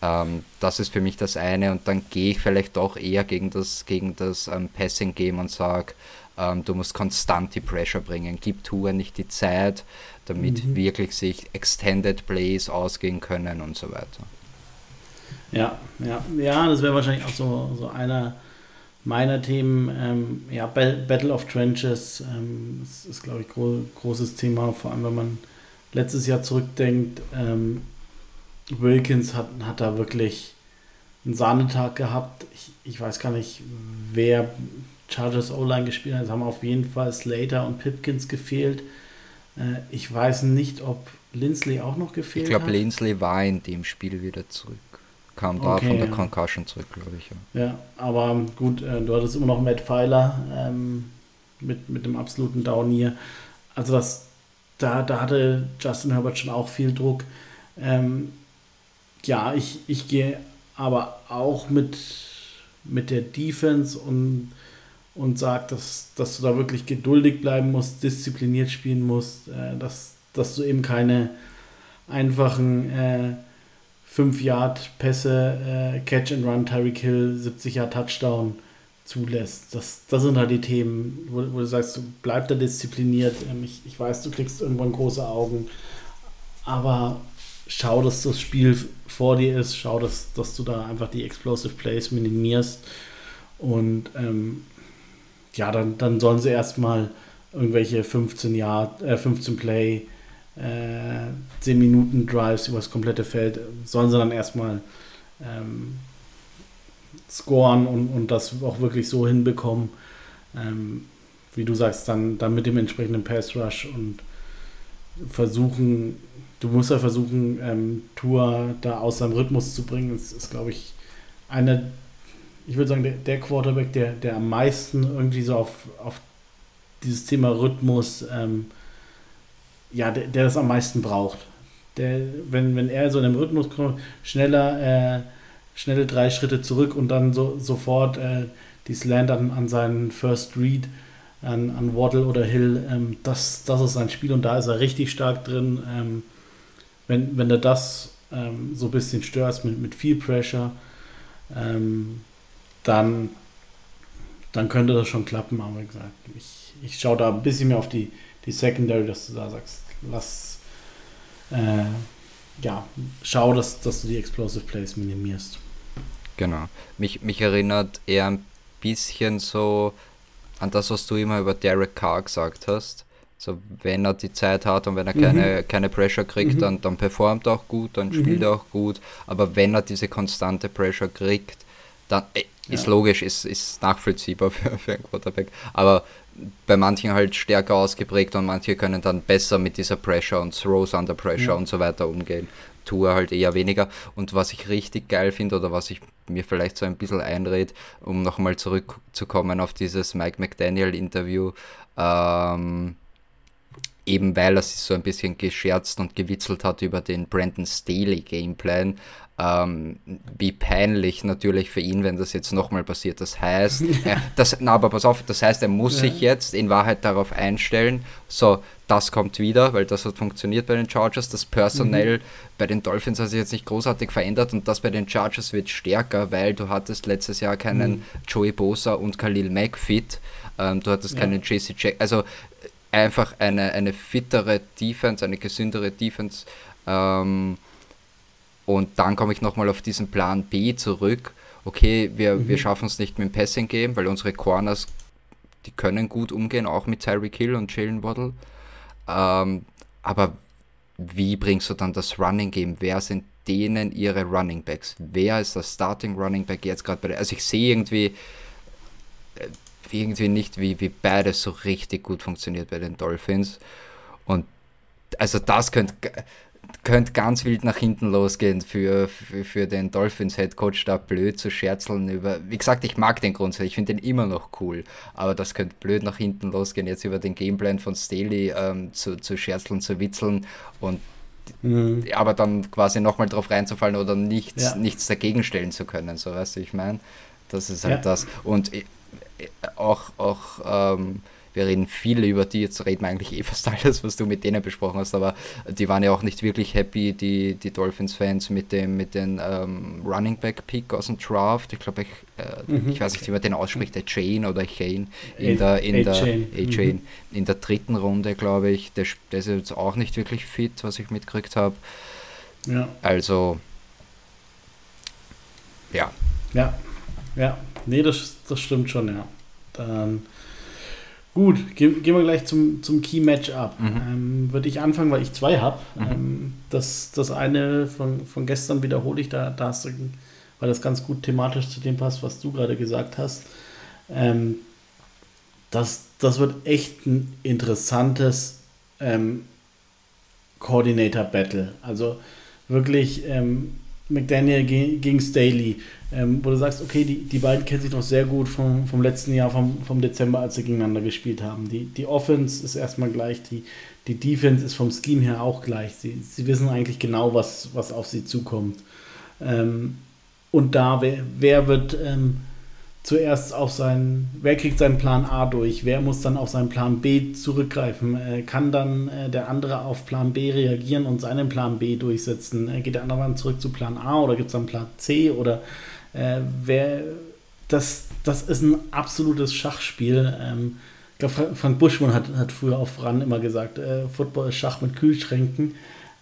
B: Ähm, das ist für mich das eine und dann gehe ich vielleicht doch eher gegen das, gegen das ähm, Passing Game und sage, ähm, du musst konstant die Pressure bringen, gib Tour nicht die Zeit, damit mhm. wirklich sich Extended Plays ausgehen können und so weiter.
A: Ja, ja, ja, das wäre wahrscheinlich auch so, so einer meiner Themen. Ähm, ja, Battle of Trenches ähm, ist, ist glaube ich, gro großes Thema, vor allem wenn man letztes Jahr zurückdenkt. Ähm, Wilkins hat, hat da wirklich einen Sahnetag gehabt. Ich, ich weiß gar nicht, wer Chargers O-Line gespielt hat. Es haben auf jeden Fall Slater und Pipkins gefehlt. Äh, ich weiß nicht, ob Lindsley auch noch gefehlt
B: ich glaub, hat. Ich glaube, Lindsley war in dem Spiel wieder zurück. Kam da okay, von der ja. Concussion zurück, glaube ich.
A: Ja. ja, aber gut, äh, du hattest immer noch Matt Pfeiler ähm, mit, mit dem absoluten Down hier. Also das, da, da hatte Justin Herbert schon auch viel Druck. Ähm, ja, ich, ich gehe aber auch mit, mit der Defense und, und sage, dass, dass du da wirklich geduldig bleiben musst, diszipliniert spielen musst, äh, dass, dass du eben keine einfachen äh, 5-Yard-Pässe, äh, Catch and Run, Tyreek Hill, 70 Yard Touchdown zulässt. Das, das sind halt die Themen, wo, wo du sagst, du bleib da diszipliniert. Ähm, ich, ich weiß, du kriegst irgendwann große Augen, aber schau, dass das Spiel vor dir ist, schau, dass, dass du da einfach die Explosive Plays minimierst. Und ähm, ja, dann, dann sollen sie erstmal irgendwelche 15 Jahr, äh, 15 Play, äh, 10 Minuten Drives über das komplette Feld, sollen sie dann erstmal ähm, scoren und, und das auch wirklich so hinbekommen, ähm, wie du sagst, dann, dann mit dem entsprechenden Pass Rush und versuchen, du musst ja versuchen, ähm, Tour da aus seinem Rhythmus zu bringen. Das ist, glaube ich, einer, ich würde sagen, der, der, Quarterback, der, der am meisten irgendwie so auf, auf dieses Thema Rhythmus, ähm, ja, der, der das am meisten braucht. Der, wenn, wenn er so in einem Rhythmus kommt, schneller, äh, schnelle drei Schritte zurück und dann so, sofort äh, die Slant an, an seinen First Read an, an Waddle oder Hill, ähm, das, das ist sein Spiel und da ist er richtig stark drin. Ähm, wenn, wenn du das ähm, so ein bisschen störst mit, mit viel Pressure, ähm, dann, dann könnte das schon klappen. Aber wie gesagt, ich, ich schaue da ein bisschen mehr auf die, die Secondary, dass du da sagst, lass, äh, ja, schau, dass, dass du die Explosive Plays minimierst.
B: Genau. Mich, mich erinnert eher ein bisschen so an das, was du immer über Derek Carr gesagt hast. So, wenn er die Zeit hat und wenn er keine, mhm. keine Pressure kriegt, mhm. dann, dann performt er auch gut, dann mhm. spielt er auch gut. Aber wenn er diese konstante Pressure kriegt, dann äh, ist ja. logisch, ist, ist nachvollziehbar für, für einen Quarterback. Aber bei manchen halt stärker ausgeprägt und manche können dann besser mit dieser Pressure und Throws under Pressure ja. und so weiter umgehen. Tue halt eher weniger. Und was ich richtig geil finde oder was ich mir vielleicht so ein bisschen einrede, um nochmal zurückzukommen auf dieses Mike McDaniel-Interview, ähm, eben weil er sich so ein bisschen gescherzt und gewitzelt hat über den Brandon Staley Gameplan. Ähm, wie peinlich natürlich für ihn, wenn das jetzt nochmal passiert. Das heißt, äh, das, na, aber pass auf, das heißt, er muss ja. sich jetzt in Wahrheit darauf einstellen, so, das kommt wieder, weil das hat funktioniert bei den Chargers. Das Personell mhm. bei den Dolphins hat sich jetzt nicht großartig verändert und das bei den Chargers wird stärker, weil du hattest letztes Jahr keinen mhm. Joey Bosa und Khalil Mack fit. Ähm, du hattest ja. keinen JC Jack. Also einfach eine, eine fittere Defense, eine gesündere Defense. Ähm, und dann komme ich nochmal auf diesen Plan B zurück. Okay, wir, mhm. wir schaffen es nicht mit dem Passing Game, weil unsere Corners, die können gut umgehen, auch mit Tyreek Hill und Jalen Waddle. Ähm, aber wie bringst du dann das Running Game? Wer sind denen ihre Running Backs? Wer ist das Starting Running Back jetzt gerade bei der? Also ich sehe irgendwie, äh, irgendwie nicht, wie, wie beides so richtig gut funktioniert bei den Dolphins. Und also das könnte könnte ganz wild nach hinten losgehen für, für, für den Dolphins Head Coach da blöd zu scherzeln über. Wie gesagt, ich mag den grundsätzlich, ich finde den immer noch cool, aber das könnte blöd nach hinten losgehen, jetzt über den Gameplan von Staley ähm, zu, zu scherzeln, zu witzeln und mhm. aber dann quasi nochmal drauf reinzufallen oder nichts, ja. nichts dagegen stellen zu können, so weißt du, ich meine. Das ist halt ja. das. Und auch, auch ähm, wir reden viel über die, jetzt reden wir eigentlich eh fast alles, was du mit denen besprochen hast, aber die waren ja auch nicht wirklich happy, die, die Dolphins-Fans mit dem mit den ähm, Running Back Pick aus dem Draft. Ich glaube, ich, äh, mhm. ich weiß nicht, wie man den ausspricht, der Chain oder Chain in der in der A-Chain. Mhm. In der dritten Runde, glaube ich. Der, der ist jetzt auch nicht wirklich fit, was ich mitgekriegt habe. Ja. Also ja.
A: Ja, ja. Nee, das, das stimmt schon, ja. Dann gut, gehen, gehen wir gleich zum, zum Key Matchup. Mhm. Ähm, Würde ich anfangen, weil ich zwei habe. Mhm. Ähm, das, das eine von, von gestern wiederhole ich, da, da hast du, weil das ganz gut thematisch zu dem passt, was du gerade gesagt hast. Ähm, das, das wird echt ein interessantes ähm, Coordinator-Battle. Also wirklich ähm, McDaniel gegen Staley, ähm, wo du sagst, okay, die, die beiden kennen sich noch sehr gut vom, vom letzten Jahr, vom, vom Dezember, als sie gegeneinander gespielt haben. Die, die Offense ist erstmal gleich, die, die Defense ist vom Scheme her auch gleich. Sie, sie wissen eigentlich genau, was, was auf sie zukommt. Ähm, und da, wer, wer wird ähm, zuerst auf seinen, wer kriegt seinen Plan A durch, wer muss dann auf seinen Plan B zurückgreifen, äh, kann dann äh, der andere auf Plan B reagieren und seinen Plan B durchsetzen, äh, geht der andere dann zurück zu Plan A oder gibt es dann Plan C oder äh, wer, das, das ist ein absolutes Schachspiel. Ähm, ich glaube, Frank Buschmann hat, hat früher auf RAN immer gesagt, äh, Football ist Schach mit Kühlschränken.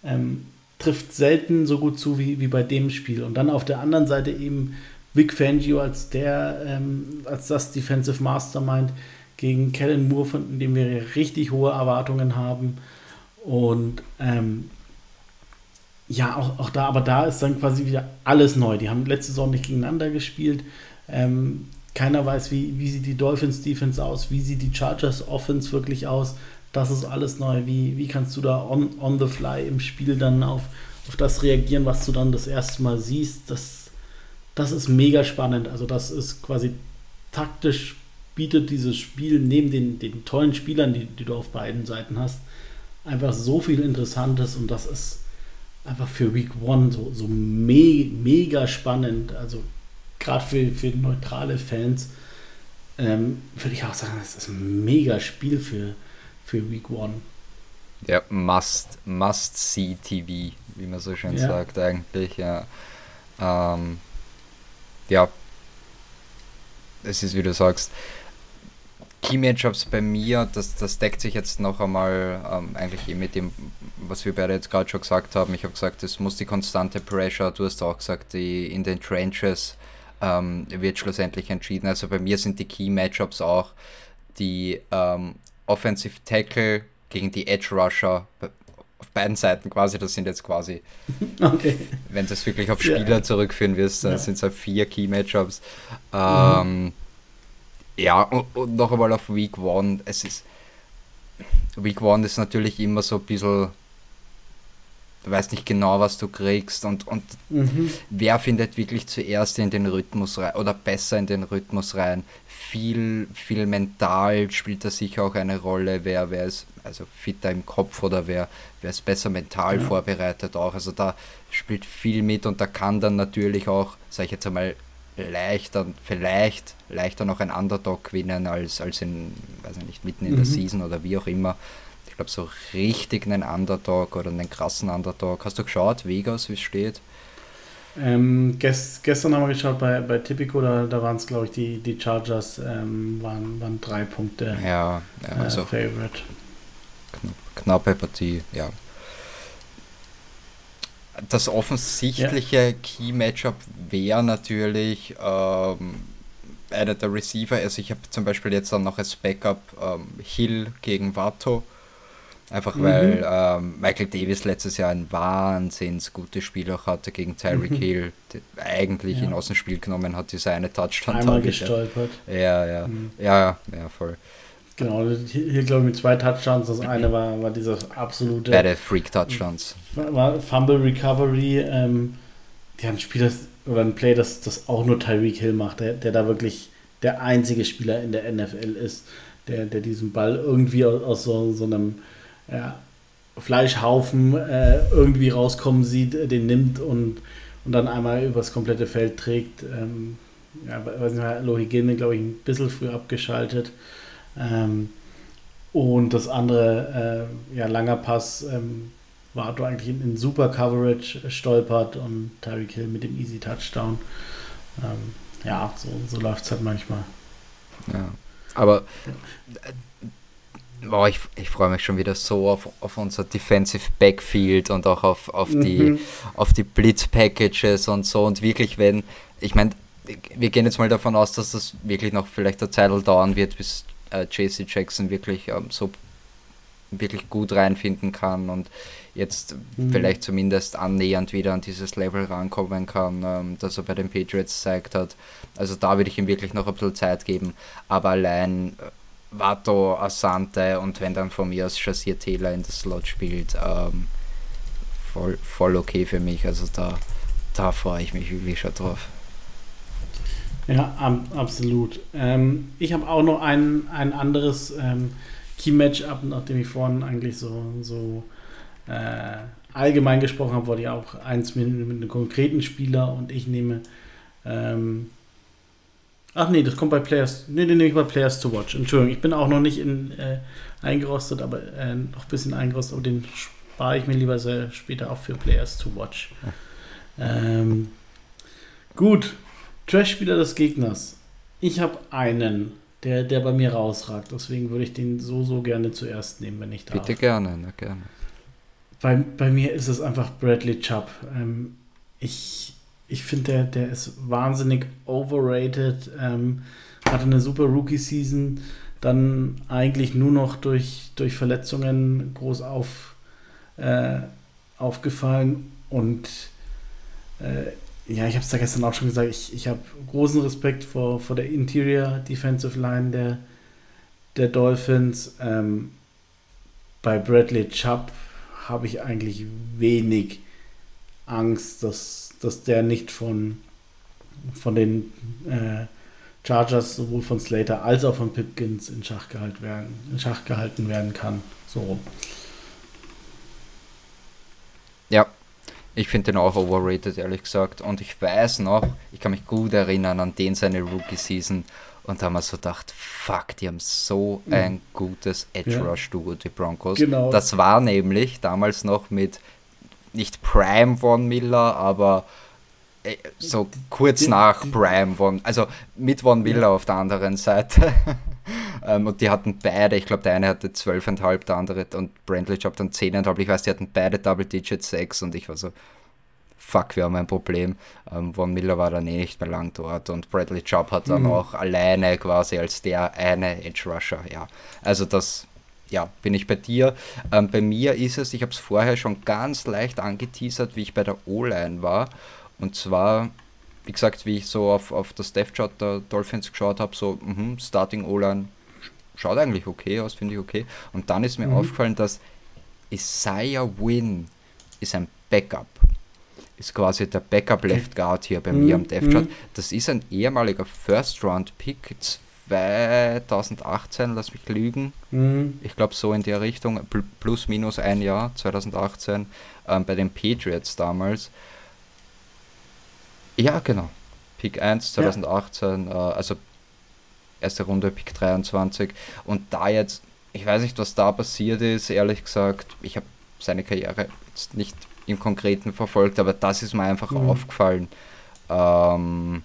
A: Ähm, trifft selten so gut zu wie, wie bei dem Spiel. Und dann auf der anderen Seite eben Vic Fangio als der, ähm, als das Defensive Mastermind gegen Kellen Moore, von dem wir richtig hohe Erwartungen haben. Und ähm, ja, auch, auch da, aber da ist dann quasi wieder alles neu. Die haben letzte Saison nicht gegeneinander gespielt. Ähm, keiner weiß, wie, wie sieht die Dolphins Defense aus, wie sieht die Chargers Offense wirklich aus. Das ist alles neu. Wie, wie kannst du da on, on the fly im Spiel dann auf, auf das reagieren, was du dann das erste Mal siehst? Das das ist mega spannend. Also das ist quasi taktisch bietet dieses Spiel neben den, den tollen Spielern, die, die du auf beiden Seiten hast, einfach so viel Interessantes und das ist einfach für Week One so, so me mega spannend. Also gerade für, für neutrale Fans ähm, würde ich auch sagen, das ist ein mega Spiel für, für Week One.
B: Ja, must, must see TV, wie man so schön ja. sagt eigentlich, ja. Ähm, ja, es ist wie du sagst, Key Matchups bei mir, das, das deckt sich jetzt noch einmal ähm, eigentlich eh mit dem, was wir beide jetzt gerade schon gesagt haben. Ich habe gesagt, es muss die konstante Pressure, du hast auch gesagt, die in den Trenches ähm, wird schlussendlich entschieden. Also bei mir sind die Key-Matchups auch die ähm, Offensive Tackle gegen die Edge Rusher auf beiden Seiten quasi. Das sind jetzt quasi, okay. wenn du es wirklich auf Spieler ja. zurückführen wirst, dann ja. sind es halt vier Key-Matchups. Ähm, mhm. Ja, und, und noch einmal auf Week One. Es ist Week One ist natürlich immer so ein bisschen du weißt nicht genau, was du kriegst und, und mhm. wer findet wirklich zuerst in den Rhythmus rein oder besser in den Rhythmus rein. Viel, viel mental spielt da sicher auch eine Rolle, wer, wer ist also fitter im Kopf oder wer, wer ist besser mental ja. vorbereitet auch. Also da spielt viel mit und da kann dann natürlich auch, sag ich jetzt einmal, leichter, vielleicht leichter noch ein Underdog gewinnen als, als in, weiß ich nicht, mitten in mhm. der Season oder wie auch immer ich glaube, so richtig einen Underdog oder einen krassen Underdog. Hast du geschaut, Vegas, wie es steht?
A: Ähm, gest, gestern haben wir geschaut bei, bei Tipico, da, da waren es, glaube ich, die, die Chargers ähm, waren, waren drei Punkte
B: ja, ja also äh, Favorite. Knapp, knappe Partie, ja. Das offensichtliche ja. Key-Matchup wäre natürlich ähm, einer der Receiver. Also ich habe zum Beispiel jetzt dann noch als Backup ähm, Hill gegen Vato. Einfach mhm. weil ähm, Michael Davis letztes Jahr ein wahnsinns gutes Spiel auch hatte gegen Tyreek mhm. Hill, eigentlich ja. ihn aus dem Spiel genommen hat, diese eine Touchdown.
A: Einmal gestolpert.
B: Ja, ja, mhm. ja, ja, voll.
A: Genau, hier glaube ich mit zwei Touchdowns. Das eine war, war dieser absolute.
B: Beide Freak-Touchdowns.
A: War Fumble Recovery. Ähm, die haben ein Spiel, das, oder ein Play, das, das auch nur Tyreek Hill macht, der, der da wirklich der einzige Spieler in der NFL ist, der, der diesen Ball irgendwie aus, aus so, so einem ja, Fleischhaufen äh, irgendwie rauskommen sieht, äh, den nimmt und, und dann einmal übers komplette Feld trägt. Ähm, ja, weiß nicht, Lohigene, glaube ich, ein bisschen früh abgeschaltet. Ähm, und das andere, äh, ja, langer Pass, ähm, war du eigentlich in, in, super Coverage stolpert und Tyreek Hill mit dem Easy Touchdown. Ähm, ja, so, so läuft es halt manchmal.
B: Ja, aber Boah, ich, ich freue mich schon wieder so auf, auf unser Defensive Backfield und auch auf, auf die, mhm. auf die Blitz-Packages und so. Und wirklich, wenn, ich meine, wir gehen jetzt mal davon aus, dass das wirklich noch vielleicht eine Zeit dauern wird, bis äh, JC Jackson wirklich ähm, so wirklich gut reinfinden kann und jetzt mhm. vielleicht zumindest annähernd wieder an dieses Level rankommen kann, ähm, das er bei den Patriots gezeigt hat. Also da würde ich ihm wirklich noch ein bisschen Zeit geben. Aber allein äh, Vato, Asante und wenn dann von mir aus Chassier Taylor in das Slot spielt, ähm, voll, voll okay für mich. Also da, da freue ich mich wirklich schon drauf.
A: Ja, ab, absolut. Ähm, ich habe auch noch ein, ein anderes ähm, Key-Match-Up, nachdem ich vorhin eigentlich so, so äh, allgemein gesprochen habe, wollte ich auch eins mit, mit einem konkreten Spieler und ich nehme ähm, Ach nee, das kommt bei Players. Nee, nee, nee, bei Players to Watch. Entschuldigung, ich bin auch noch nicht in, äh, eingerostet, aber äh, noch ein bisschen eingerostet, aber den spare ich mir lieber sehr später auch für Players to Watch. Ähm, gut, Trash-Spieler des Gegners. Ich habe einen, der, der bei mir rausragt, deswegen würde ich den so, so gerne zuerst nehmen, wenn ich darf.
B: Bitte gerne, na gerne.
A: Bei, bei mir ist es einfach Bradley Chubb. Ähm, ich ich finde, der, der ist wahnsinnig overrated. Ähm, hatte eine super Rookie-Season, dann eigentlich nur noch durch, durch Verletzungen groß auf, äh, aufgefallen. Und äh, ja, ich habe es da gestern auch schon gesagt, ich, ich habe großen Respekt vor, vor der Interior Defensive Line der, der Dolphins. Ähm, bei Bradley Chubb habe ich eigentlich wenig Angst, dass dass der nicht von, von den äh, Chargers, sowohl von Slater als auch von Pipkins in Schach, gehalten werden, in Schach gehalten werden kann. So rum.
B: Ja, ich finde den auch overrated, ehrlich gesagt. Und ich weiß noch, ich kann mich gut erinnern an den seine Rookie-Season. Und da haben wir so gedacht, fuck, die haben so mhm. ein gutes Edge-Rush-Duo, die Broncos. Genau. Das war nämlich damals noch mit nicht Prime Von Miller, aber äh, so kurz nach Prime Von, also mit Von Miller ja. auf der anderen Seite. ähm, und die hatten beide, ich glaube, der eine hatte 12,5, der andere und Brandlich hat dann 10,5. Ich weiß, die hatten beide Double Digit 6 und ich war so, fuck, wir haben ein Problem. Ähm, Von Miller war dann eh nicht mehr lang dort und Bradley Chubb hat dann mhm. auch alleine quasi als der eine Edge Rusher, ja. Also das, ja, bin ich bei dir. Ähm, bei mir ist es, ich habe es vorher schon ganz leicht angeteasert, wie ich bei der O-Line war. Und zwar, wie gesagt, wie ich so auf, auf das Death Chart der Dolphins geschaut habe, so mh, Starting O-Line schaut eigentlich okay aus, finde ich okay. Und dann ist mir mhm. aufgefallen, dass Isaiah Wynn ist ein Backup ist quasi der Backup Left Guard hier bei mhm. mir am Death Chart. Mhm. Das ist ein ehemaliger First Round Pick 2018, lass mich lügen. Mhm. Ich glaube so in der Richtung, plus minus ein Jahr, 2018, ähm, bei den Patriots damals. Ja, genau. Pick 1 2018, ja. äh, also erste Runde Pick 23. Und da jetzt, ich weiß nicht, was da passiert ist, ehrlich gesagt. Ich habe seine Karriere jetzt nicht im Konkreten verfolgt, aber das ist mir einfach mhm. aufgefallen. Ähm,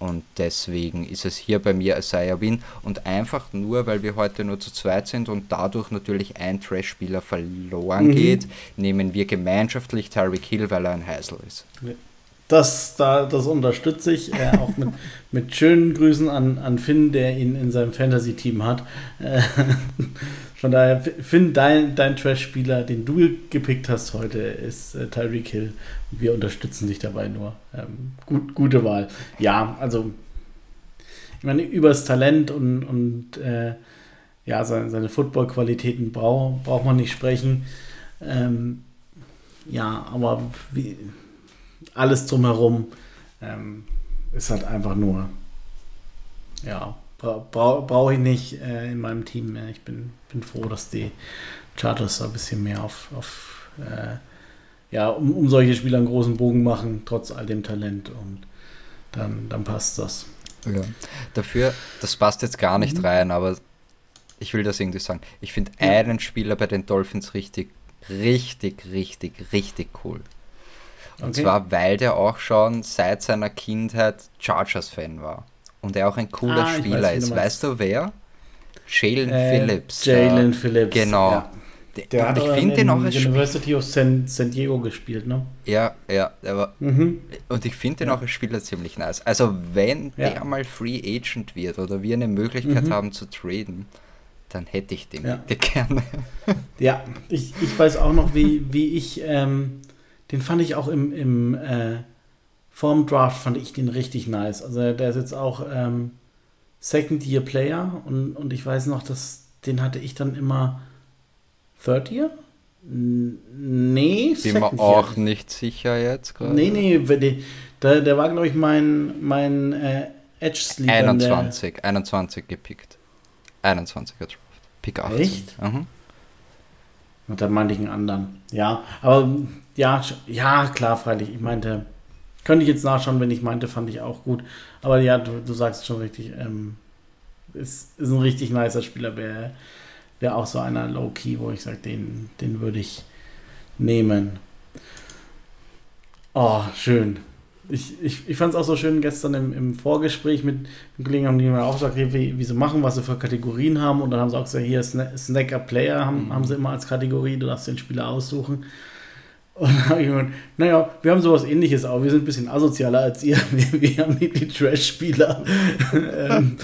B: und deswegen ist es hier bei mir Isaiah Win. Und einfach nur, weil wir heute nur zu zweit sind und dadurch natürlich ein Trash-Spieler verloren mhm. geht, nehmen wir gemeinschaftlich Tyreek Hill, weil er ein Heisel ist.
A: Das, da, das unterstütze ich. Äh, auch mit, mit schönen Grüßen an, an Finn, der ihn in seinem Fantasy-Team hat. Äh, von daher, Finn, dein, dein Trash-Spieler, den du gepickt hast heute, ist äh, Tyreek Hill. Wir unterstützen dich dabei nur. Ähm, gut, gute Wahl. Ja, also, ich meine, übers Talent und, und äh, ja, seine, seine Football-Qualitäten braucht braucht man nicht sprechen. Ähm, ja, aber wie, alles drumherum ähm, ist halt einfach nur, ja, bra bra brauche ich nicht äh, in meinem Team mehr. Ich bin, bin froh, dass die Charters ein bisschen mehr auf, auf äh, ja, um, um solche Spieler einen großen Bogen machen, trotz all dem Talent und dann, dann passt das.
B: Ja. Dafür, das passt jetzt gar nicht mhm. rein, aber ich will das irgendwie sagen. Ich finde ja. einen Spieler bei den Dolphins richtig, richtig, richtig, richtig cool. Und okay. zwar, weil der auch schon seit seiner Kindheit Chargers-Fan war und er auch ein cooler ah, Spieler weiß, ist. Weißt du wer? Jalen äh, Phillips.
A: Jalen Phillips.
B: Genau. Ja.
A: Der und ich finde den auch als University of San, San, Diego gespielt, ne?
B: Ja, ja, aber mhm. und ich finde den ja. auch als Spieler ziemlich nice. Also wenn ja. der mal Free Agent wird oder wir eine Möglichkeit mhm. haben zu traden, dann hätte ich den ja. gerne.
A: Ja, ich, ich weiß auch noch, wie, wie ich, ähm, den fand ich auch im, im äh, vorm Draft fand ich den richtig nice. Also der ist jetzt auch ähm, Second Year Player und, und ich weiß noch, dass den hatte ich dann immer Third Year? Nee,
B: Bin mir auch nicht sicher jetzt
A: gerade. Nee, nee, der, der war, glaube ich, mein, mein äh, Edge Sleeper.
B: 21, 21 gepickt. 21er Draft. Pick 18. Echt? Mhm.
A: Und dann meinte ich einen anderen. Ja, aber ja, ja, klar, freilich. Ich meinte, könnte ich jetzt nachschauen, wenn ich meinte, fand ich auch gut. Aber ja, du, du sagst schon richtig, ähm, ist, ist ein richtig nicer Spieler, wäre wär auch so einer Low-Key, wo ich sage, den, den würde ich nehmen. Oh, schön. Ich, ich, ich fand es auch so schön gestern im, im Vorgespräch mit den Kollegen, haben die mir auch gesagt, wie, wie sie machen, was sie für Kategorien haben. Und dann haben sie auch gesagt, hier Snacker Player haben, mhm. haben sie immer als Kategorie, du darfst den Spieler aussuchen. Und dann habe ich gemeint, naja, wir haben sowas ähnliches auch. Wir sind ein bisschen asozialer als ihr. Wir, wir haben die, Trash-Spieler. ähm,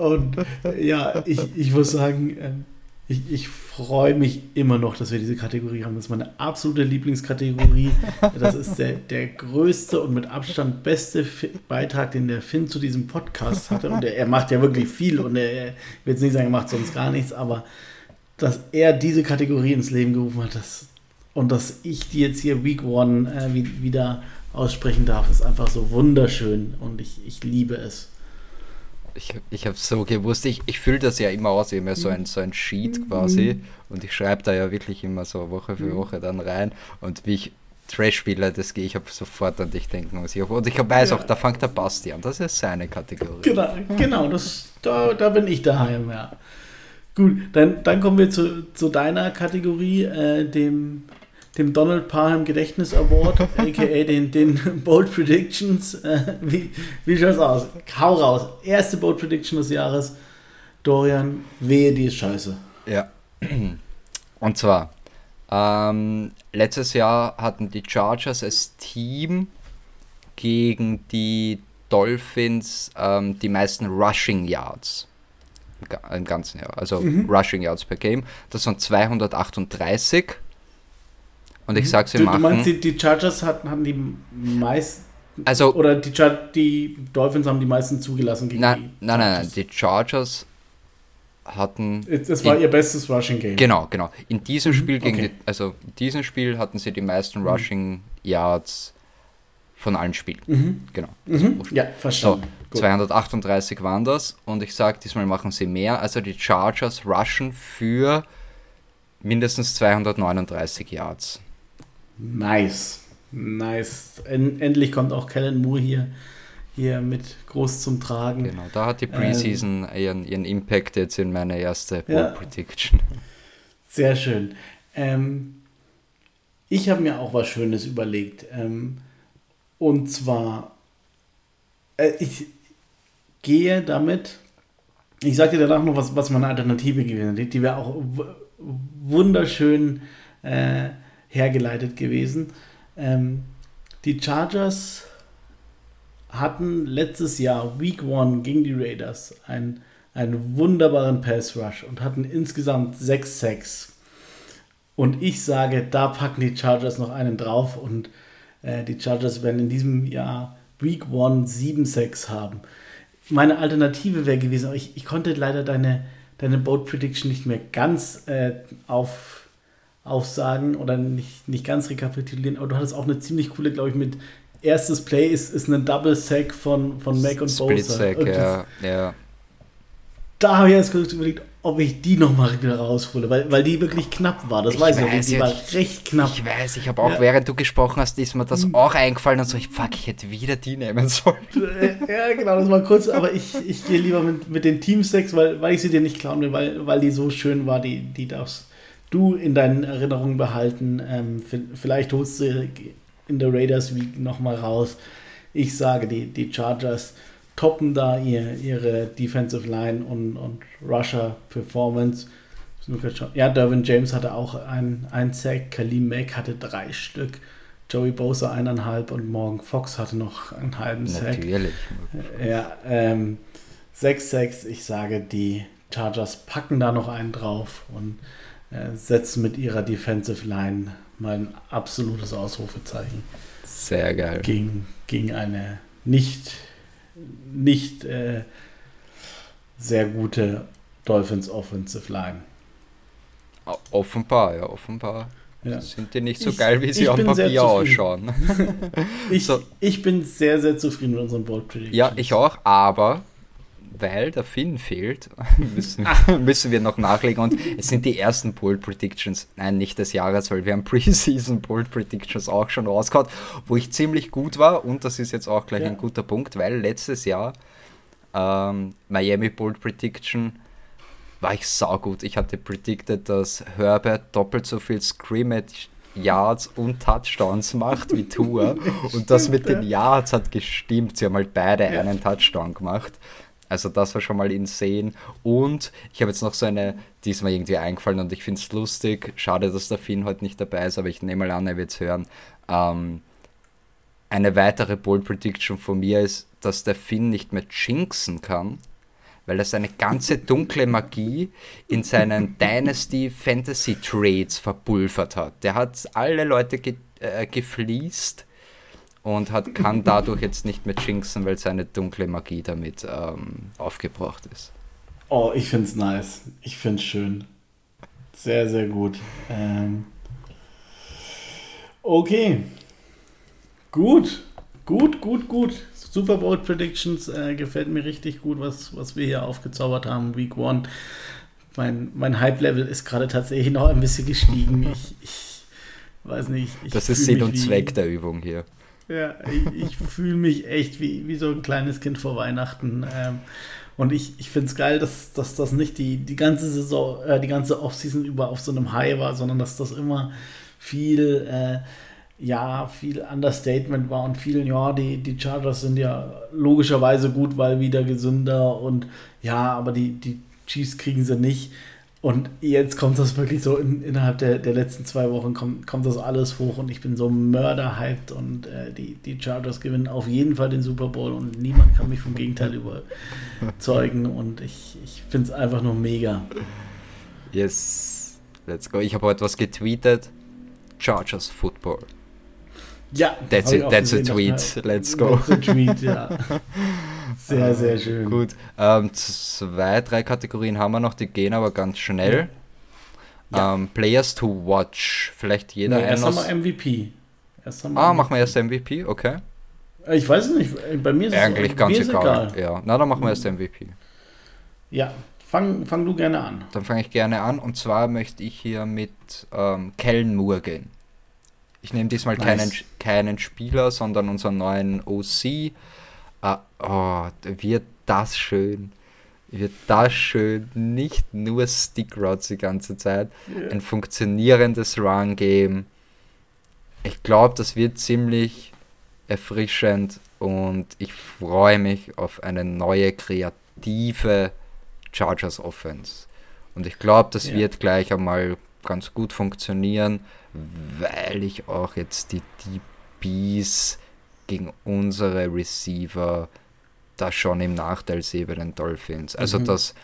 A: und ja, ich, ich muss sagen, ähm, ich, ich freue mich immer noch, dass wir diese Kategorie haben. Das ist meine absolute Lieblingskategorie. Das ist der, der größte und mit Abstand beste Beitrag, den der Finn zu diesem Podcast hatte. Und er, er macht ja wirklich viel und er, er will jetzt nicht sagen, er macht sonst gar nichts, aber dass er diese Kategorie ins Leben gerufen hat, das, und dass ich die jetzt hier Week One äh, wieder aussprechen darf, ist einfach so wunderschön und ich, ich liebe es.
B: Ich, ich habe so gewusst, ich, ich fülle das ja immer aus, immer so ein, so ein Sheet quasi und ich schreibe da ja wirklich immer so Woche für Woche dann rein und wie ich Trash spiele, das gehe ich hab sofort an dich denken. Was ich und ich weiß ja. auch, da fängt der Basti an, das ist seine Kategorie.
A: Genau, genau das, da, da bin ich daheim, ja. Gut, dann, dann kommen wir zu, zu deiner Kategorie, äh, dem dem Donald Parham Gedächtnis Award, aka den, den Bold Predictions. Äh, wie, wie schaut's aus? Hau raus. Erste Bold Prediction des Jahres. Dorian, wehe, die ist scheiße.
B: Ja. Und zwar, Ähm, letztes Jahr hatten die Chargers als Team gegen die Dolphins ähm, die meisten Rushing Yards im ganzen Jahr. Also mhm. Rushing Yards per Game. Das sind 238. Und ich mhm. sage, sie du, machen. Du meinst,
A: die, die Chargers hatten, hatten die meisten.
B: Also,
A: oder die, die Dolphins haben die meisten zugelassen
B: gegen na, die Nein, nein, nein. Die Chargers hatten.
A: Es war in, ihr bestes Rushing Game.
B: Genau, genau. In diesem mhm, Spiel gegen okay. die, also in diesem Spiel hatten sie die meisten mhm. Rushing Yards von allen Spielen.
A: Mhm.
B: Genau.
A: Mhm. Ja, verstanden.
B: So, 238 waren das und ich sage, diesmal machen sie mehr. Also die Chargers rushen für mindestens 239 Yards.
A: Nice. Nice. endlich kommt auch Kellen Moore hier, hier mit groß zum Tragen.
B: Genau, da hat die Preseason ähm, ihren, ihren Impact jetzt in meine erste ja. Prediction.
A: Sehr schön. Ähm, ich habe mir auch was Schönes überlegt. Ähm, und zwar, äh, ich gehe damit, ich sage dir danach noch, was, was meine Alternative gewesen ist. Die wäre auch wunderschön äh, hergeleitet gewesen. Ähm, die Chargers hatten letztes Jahr, Week 1 gegen die Raiders, einen, einen wunderbaren Pass Rush und hatten insgesamt 6 Sacks. Und ich sage, da packen die Chargers noch einen drauf und äh, die Chargers werden in diesem Jahr Week 1 7-6 haben. Meine Alternative wäre gewesen, ich, ich konnte leider deine, deine Boat Prediction nicht mehr ganz äh, auf, aufsagen oder nicht, nicht ganz rekapitulieren, aber du hattest auch eine ziemlich coole, glaube ich, mit erstes Play ist, ist ein Double Sack von, von Mac und
B: Split Bosa. Sack, ja, ja.
A: Da habe ich jetzt kurz überlegt, ob ich die nochmal wieder raushole, weil, weil die wirklich knapp war. Das ich weiß ich, die war recht knapp.
B: Ich weiß, ich habe auch, ja. während du gesprochen hast, ist mir das hm. auch eingefallen und so, ich, fuck, ich hätte wieder die nehmen sollen.
A: Ja, genau, das war kurz, aber ich, ich gehe lieber mit, mit den Team 6, weil, weil ich sie dir nicht klauen will, weil, weil die so schön war, die, die darfst du in deinen Erinnerungen behalten. Ähm, vielleicht holst du in der Raiders Week nochmal raus. Ich sage, die, die Chargers toppen da ihr, ihre Defensive Line und, und Rusher Performance. Ja, Derwin James hatte auch ein, ein Sack, Kalim Mack hatte drei Stück, Joey Bosa eineinhalb und Morgan Fox hatte noch einen halben Sack.
B: Natürlich.
A: Ja, ähm, sechs Sacks, ich sage, die Chargers packen da noch einen drauf und setzen mit ihrer Defensive Line mal ein absolutes Ausrufezeichen.
B: Sehr geil.
A: Gegen, gegen eine nicht nicht äh, sehr gute Dolphins Offensive Line.
B: Offenbar, ja, offenbar. Ja. Sind die nicht so ich, geil, wie sie auf Papier ausschauen.
A: ich, so. ich bin sehr, sehr zufrieden mit unserem Bold Prediction.
B: Ja, ich auch, aber weil der Finn fehlt, müssen, müssen wir noch nachlegen. Und es sind die ersten Bold Predictions, nein, nicht des Jahres, weil wir haben Preseason Bold Predictions auch schon rausgehauen, wo ich ziemlich gut war. Und das ist jetzt auch gleich ja. ein guter Punkt, weil letztes Jahr ähm, Miami Bold Prediction war ich saugut. Ich hatte predicted, dass Herbert doppelt so viel Scrimmage Yards und Touchdowns macht wie Tour. und das mit den Yards hat gestimmt. Sie haben halt beide ja. einen Touchdown gemacht. Also das war schon mal insane. Und ich habe jetzt noch so eine, die ist mir irgendwie eingefallen und ich finde es lustig. Schade, dass der Finn heute nicht dabei ist, aber ich nehme mal an, er wird es hören. Ähm, eine weitere Bold Prediction von mir ist, dass der Finn nicht mehr jinxen kann, weil er seine ganze dunkle Magie in seinen Dynasty Fantasy Trades verpulvert hat. Der hat alle Leute ge äh, gefliest und hat, kann dadurch jetzt nicht mehr jinxen, weil seine dunkle Magie damit ähm, aufgebraucht ist.
A: Oh, ich finde es nice. Ich finde es schön. Sehr, sehr gut. Ähm okay. Gut. Gut, gut, gut. Super Bowl Predictions äh, gefällt mir richtig gut, was, was wir hier aufgezaubert haben. Week One. Mein, mein Hype-Level ist gerade tatsächlich noch ein bisschen gestiegen. Ich, ich weiß nicht.
B: das ist Sinn und Zweck der Übung hier.
A: Ja, ich, ich fühle mich echt wie, wie so ein kleines Kind vor Weihnachten. Ähm, und ich, ich finde es geil, dass, dass das nicht die, die ganze Saison, äh, die ganze Offseason über auf so einem High war, sondern dass das immer viel, äh, ja, viel Understatement war und vielen, ja, die, die Chargers sind ja logischerweise gut, weil wieder gesünder und ja, aber die, die Chiefs kriegen sie nicht. Und jetzt kommt das wirklich so in, innerhalb der, der letzten zwei Wochen kommt, kommt das alles hoch und ich bin so mörderhyped und äh, die, die Chargers gewinnen auf jeden Fall den Super Bowl und niemand kann mich vom Gegenteil überzeugen und ich, ich finde es einfach nur mega.
B: Yes, let's go. Ich habe heute was getweetet. Chargers Football.
A: Ja,
B: that's, it, that's a tweet. Let's go. That's a tweet, ja.
A: Sehr, sehr schön.
B: Gut. Ähm, zwei, drei Kategorien haben wir noch, die gehen aber ganz schnell. Ja. Ähm, Players to watch. Vielleicht jeder
A: nee, Erst haben wir MVP.
B: Erst haben wir ah, MVP. machen wir erst MVP, okay.
A: Ich weiß es nicht, bei mir ist
B: Eigentlich es ganz egal. egal. Ja, na dann machen wir erst MVP.
A: Ja, fang, fang du gerne an.
B: Dann fange ich gerne an und zwar möchte ich hier mit ähm, Kellen Moore gehen. Ich nehme diesmal nice. keinen, keinen Spieler, sondern unseren neuen OC. Ah, oh, wird das schön. Wird das schön. Nicht nur Stickrods die ganze Zeit. Yeah. Ein funktionierendes Run-Game. Ich glaube, das wird ziemlich erfrischend und ich freue mich auf eine neue kreative Chargers Offense. Und ich glaube, das yeah. wird gleich einmal ganz gut funktionieren, weil ich auch jetzt die DBs gegen unsere Receiver da schon im Nachteil sehe bei den Dolphins. Also mhm. das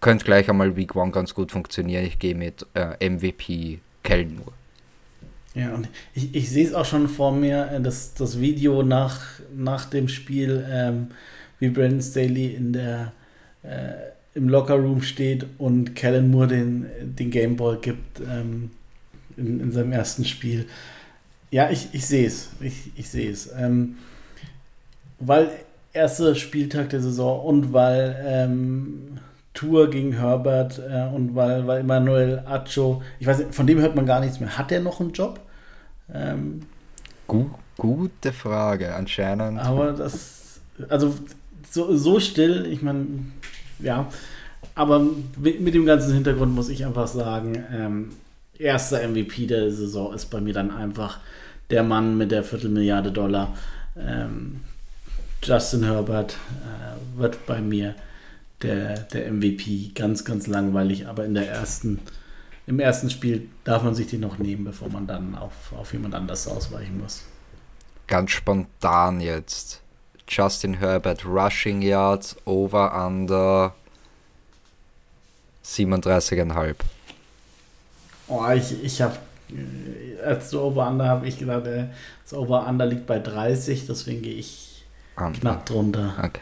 B: könnte gleich einmal Week One ganz gut funktionieren. Ich gehe mit äh, MVP Kellen nur.
A: Ja, und ich, ich sehe es auch schon vor mir, äh, das, das Video nach, nach dem Spiel, ähm, wie Brandon Staley in der, äh, im Lockerroom steht und Kellen Moore den, den Gameball gibt ähm, in, in seinem ersten Spiel. Ja, ich, ich sehe es. Ich, ich sehe es. Ähm, weil erster Spieltag der Saison und weil ähm, Tour gegen Herbert äh, und weil, weil Emmanuel Acho, ich weiß nicht, von dem hört man gar nichts mehr. Hat der noch einen Job? Ähm,
B: Gu gute Frage, anscheinend.
A: Aber das, also so, so still, ich meine, ja, aber mit, mit, dem ganzen Hintergrund muss ich einfach sagen, ähm, erster MVP der Saison ist bei mir dann einfach der Mann mit der Viertelmilliarde Dollar. Ähm, Justin Herbert äh, wird bei mir der, der MVP. Ganz, ganz langweilig, aber in der ersten, im ersten Spiel darf man sich die noch nehmen, bevor man dann auf, auf jemand anders ausweichen muss.
B: Ganz spontan jetzt. Justin Herbert Rushing Yards over under 37,5.
A: Oh, ich, ich habe als du Over-Under habe ich gedacht, äh, das Over-Under liegt bei 30, deswegen gehe ich Under. knapp drunter.
B: Okay.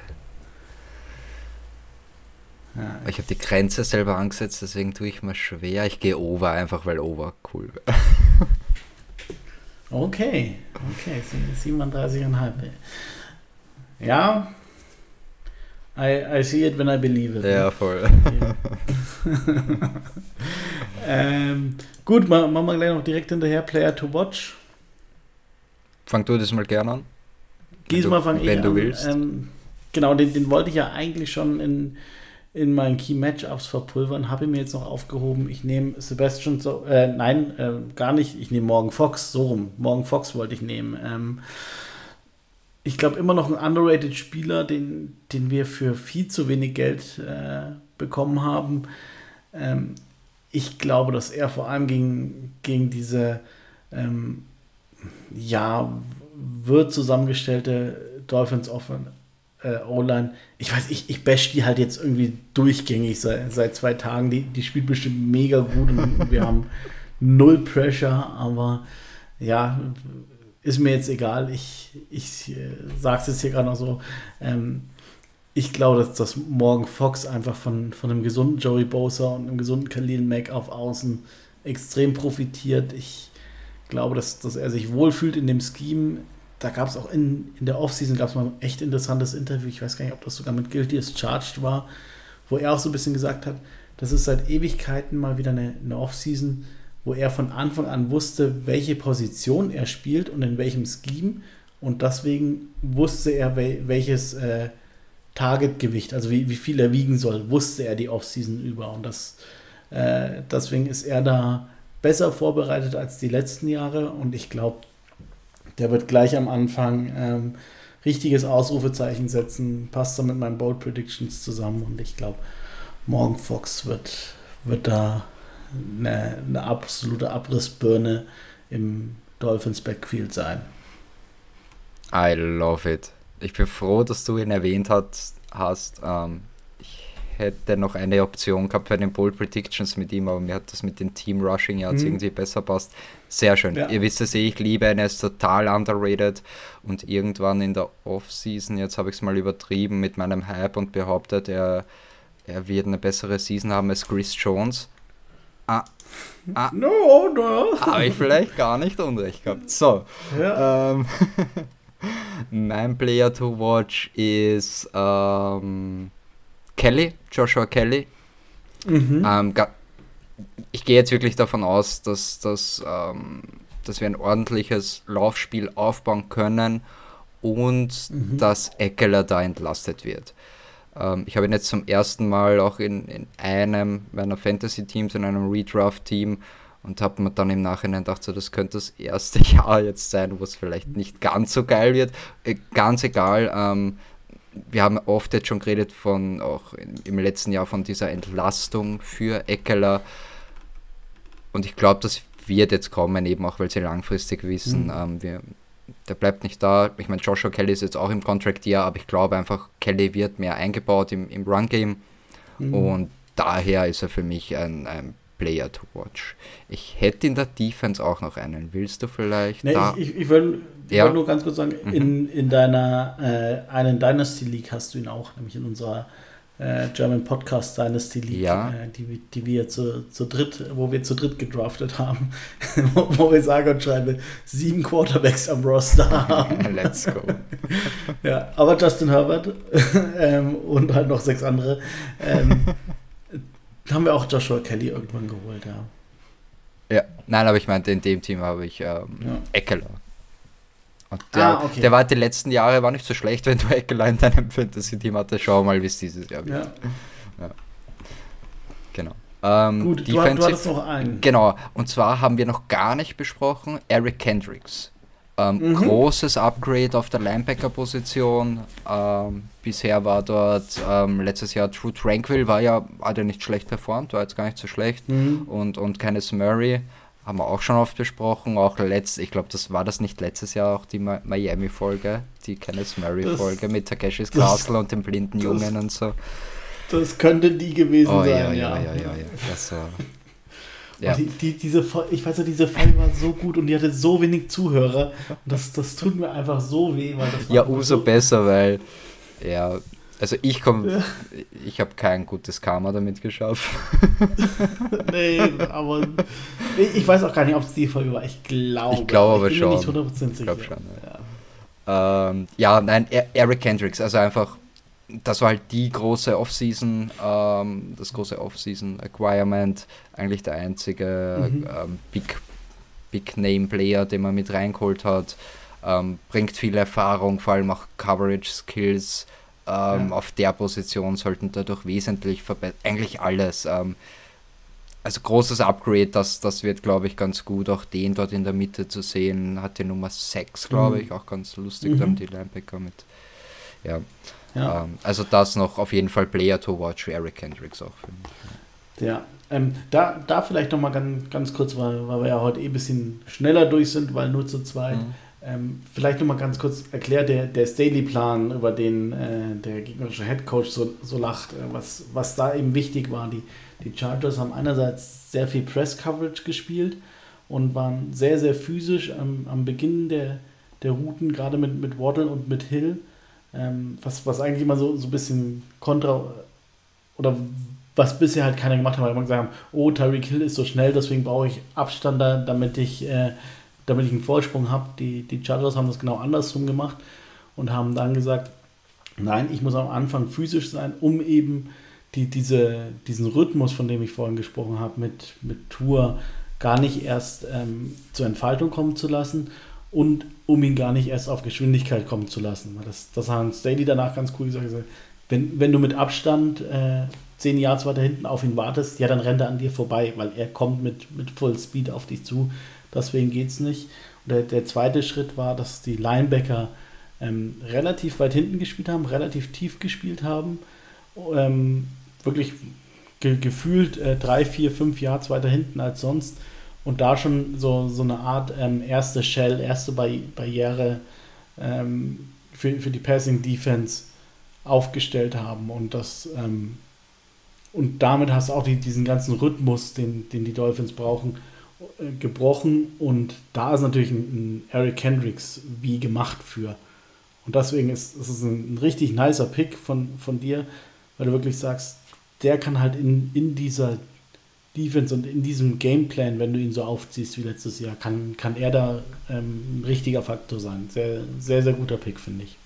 B: Ja. Ich habe die Grenze selber angesetzt, deswegen tue ich mir schwer. Ich gehe Over, einfach weil Over cool wäre.
A: okay, okay, 37,5. Ja, I, I see it when I believe it.
B: Ja, voll.
A: ähm, gut, machen wir gleich noch direkt hinterher Player to Watch.
B: Fang du das mal gerne an.
A: Diesmal fange ich an.
B: Wenn du willst.
A: Ähm, genau, den, den wollte ich ja eigentlich schon in, in meinen Key Matchups verpulvern, habe ich mir jetzt noch aufgehoben. Ich nehme Sebastian, so, äh, nein, äh, gar nicht. Ich nehme Morgan Fox, so rum. Morgan Fox wollte ich nehmen. Ähm, ich glaube, immer noch ein underrated Spieler, den, den wir für viel zu wenig Geld äh, bekommen haben. Ähm, ich glaube, dass er vor allem gegen, gegen diese ähm, ja, wird zusammengestellte Dolphins offen äh. Ich weiß, ich, ich bash die halt jetzt irgendwie durchgängig seit, seit zwei Tagen. Die, die spielt bestimmt mega gut und wir haben null Pressure, aber ja, ist mir jetzt egal. Ich, ich äh, sage es jetzt hier gerade noch so. Ähm, ich glaube, dass das Morgan Fox einfach von, von einem gesunden Joey Bosa und einem gesunden Khalil Mack auf Außen extrem profitiert. Ich glaube, dass, dass er sich wohlfühlt in dem Scheme. Da gab es auch in, in der Offseason gab es mal ein echt interessantes Interview. Ich weiß gar nicht, ob das sogar mit Guilty as Charged war, wo er auch so ein bisschen gesagt hat, das ist seit Ewigkeiten mal wieder eine, eine Offseason, wo er von Anfang an wusste, welche Position er spielt und in welchem Scheme. Und deswegen wusste er, welches äh, Targetgewicht, also wie, wie viel er wiegen soll, wusste er die Offseason über. Und das, äh, deswegen ist er da besser vorbereitet als die letzten Jahre. Und ich glaube, der wird gleich am Anfang ähm, richtiges Ausrufezeichen setzen. Passt da mit meinen Bold Predictions zusammen. Und ich glaube, Morgan Fox wird, wird da eine, eine absolute Abrissbirne im Dolphins Backfield sein.
B: I love it. Ich bin froh, dass du ihn erwähnt hast. hast. Ähm, ich hätte noch eine Option gehabt bei den Bold Predictions mit ihm, aber mir hat das mit dem Team Rushing ja mhm. irgendwie besser passt. Sehr schön. Ja. Ihr wisst es eh, ich liebe ihn, er ist total underrated und irgendwann in der Offseason, jetzt habe ich es mal übertrieben mit meinem Hype und behauptet, er, er wird eine bessere Season haben als Chris Jones. Ah, ah, no, no. Habe ich vielleicht gar nicht unrecht gehabt. So. Ja. Ähm, mein Player to watch ist ähm, Kelly, Joshua Kelly. Mhm. Ähm, ich gehe jetzt wirklich davon aus, dass, dass, ähm, dass wir ein ordentliches Laufspiel aufbauen können und mhm. dass Eckler da entlastet wird. Ähm, ich habe ihn jetzt zum ersten Mal auch in, in einem meiner Fantasy-Teams, in einem Redraft-Team und habe mir dann im Nachhinein gedacht, so, das könnte das erste Jahr jetzt sein, wo es vielleicht nicht ganz so geil wird. Äh, ganz egal, ähm, wir haben oft jetzt schon geredet von, auch im letzten Jahr von dieser Entlastung für Eckeler. Und ich glaube, das wird jetzt kommen, eben auch weil sie langfristig wissen, mhm. ähm, wir, der bleibt nicht da. Ich meine, Joshua Kelly ist jetzt auch im Contract Year, aber ich glaube einfach, Kelly wird mehr eingebaut im, im Run-Game. Mhm. Und daher ist er für mich ein, ein Player to watch. Ich hätte in der Defense auch noch einen. Willst du vielleicht?
A: Nee, da? Ich, ich, ich will, ja? wollte nur ganz kurz sagen, mhm. in, in deiner äh, einen Dynasty League hast du ihn auch, nämlich in unserer äh, German Podcast Dynasty League, ja. äh, die, die wir zu, zu dritt, wo wir zu dritt gedraftet haben, wo, wo wir sagen und schreiben, sieben Quarterbacks am Roster haben. Let's go. ja, aber Justin Herbert ähm, und halt noch sechs andere. Ähm, haben wir auch Joshua Kelly irgendwann geholt, ja.
B: Ja, nein, aber ich meinte, in dem Team habe ich ähm, ja. Eckler. Und der, ah, okay. der war die letzten Jahre war nicht so schlecht, wenn du Eckler in deinem Fantasy-Team hattest. Schau mal, wie es dieses Jahr wird. Ja. ja. Genau. Ähm, Gut, Defensive, du, hattest noch einen. Genau, und zwar haben wir noch gar nicht besprochen, Eric Kendricks. Ähm, mhm. Großes Upgrade auf der Linebacker-Position. Ähm, bisher war dort ähm, letztes Jahr True Tranquil, war ja, hat ja nicht schlecht performt, war jetzt gar nicht so schlecht. Mhm. Und, und Kenneth Murray haben wir auch schon oft besprochen. Auch letzt, ich glaube, das war das nicht letztes Jahr auch die Miami-Folge, die Kenneth Murray-Folge mit Takeshis Castle und dem blinden Jungen und so.
A: Das könnte die gewesen oh, sein,
B: ja. Ja, ja, ja, ja. ja. Das war.
A: Ja. Die, die, diese, ich weiß ja, diese Folge war so gut und die hatte so wenig Zuhörer. Und das, das tut mir einfach so weh. Weil das
B: ja, umso so besser, weil, ja, also ich komme, ja. ich habe kein gutes Karma damit geschafft.
A: nee, aber ich weiß auch gar nicht, ob es die Folge war. Ich glaube.
B: Ich glaube aber ich bin schon. Mir nicht 100% sicher. Ich glaube schon. Ja. Ja. Ähm, ja, nein, e-, Eric Kendricks, also einfach das war halt die große Offseason, ähm, das große Offseason Acquirement, eigentlich der einzige mhm. ähm, Big, Big Name Player, den man mit reingeholt hat. Ähm, bringt viel Erfahrung, vor allem auch Coverage Skills. Ähm, ja. Auf der Position sollten dadurch wesentlich verbessert. Eigentlich alles. Ähm, also großes Upgrade, das, das wird, glaube ich, ganz gut. Auch den dort in der Mitte zu sehen, hat die Nummer 6, glaube mhm. ich, auch ganz lustig, mhm. dann die Linebacker mit. Ja. Ja. Ähm, also das noch auf jeden Fall Player to watch für Eric Hendricks auch.
A: Ja, ähm, da, da vielleicht noch mal ganz, ganz kurz, weil, weil wir ja heute eh ein bisschen schneller durch sind, weil nur zu zweit. Mhm. Ähm, vielleicht noch mal ganz kurz erklärt der, der Staley-Plan, über den äh, der gegnerische Headcoach so, so lacht, äh, was, was da eben wichtig war. Die, die Chargers haben einerseits sehr viel Press-Coverage gespielt und waren sehr, sehr physisch am, am Beginn der, der Routen, gerade mit, mit Waddle und mit Hill ähm, was, was eigentlich immer so, so ein bisschen kontra oder was bisher halt keiner gemacht hat, weil man gesagt haben, oh, Tyreek Hill ist so schnell, deswegen brauche ich Abstand da, damit ich, äh, damit ich einen Vorsprung habe. Die, die Chargers haben das genau andersrum gemacht und haben dann gesagt, nein, ich muss am Anfang physisch sein, um eben die, diese, diesen Rhythmus, von dem ich vorhin gesprochen habe, mit, mit Tour gar nicht erst ähm, zur Entfaltung kommen zu lassen und um ihn gar nicht erst auf Geschwindigkeit kommen zu lassen. Das, das haben Staley danach ganz cool gesagt. Wenn, wenn du mit Abstand äh, zehn Yards weiter hinten auf ihn wartest, ja, dann rennt er an dir vorbei, weil er kommt mit, mit Full Speed auf dich zu. Deswegen geht es nicht. Und der, der zweite Schritt war, dass die Linebacker ähm, relativ weit hinten gespielt haben, relativ tief gespielt haben. Ähm, wirklich ge gefühlt äh, drei, vier, fünf Yards weiter hinten als sonst und da schon so, so eine Art ähm, erste Shell, erste Barri Barriere ähm, für, für die Passing Defense aufgestellt haben und das ähm, und damit hast du auch die, diesen ganzen Rhythmus, den, den die Dolphins brauchen, äh, gebrochen und da ist natürlich ein, ein Eric Hendricks wie gemacht für. Und deswegen ist, ist es ein, ein richtig nicer Pick von, von dir, weil du wirklich sagst, der kann halt in, in dieser Defense und in diesem Gameplan, wenn du ihn so aufziehst wie letztes Jahr, kann, kann er da ähm, ein richtiger Faktor sein. Sehr, sehr, sehr guter Pick, finde ich.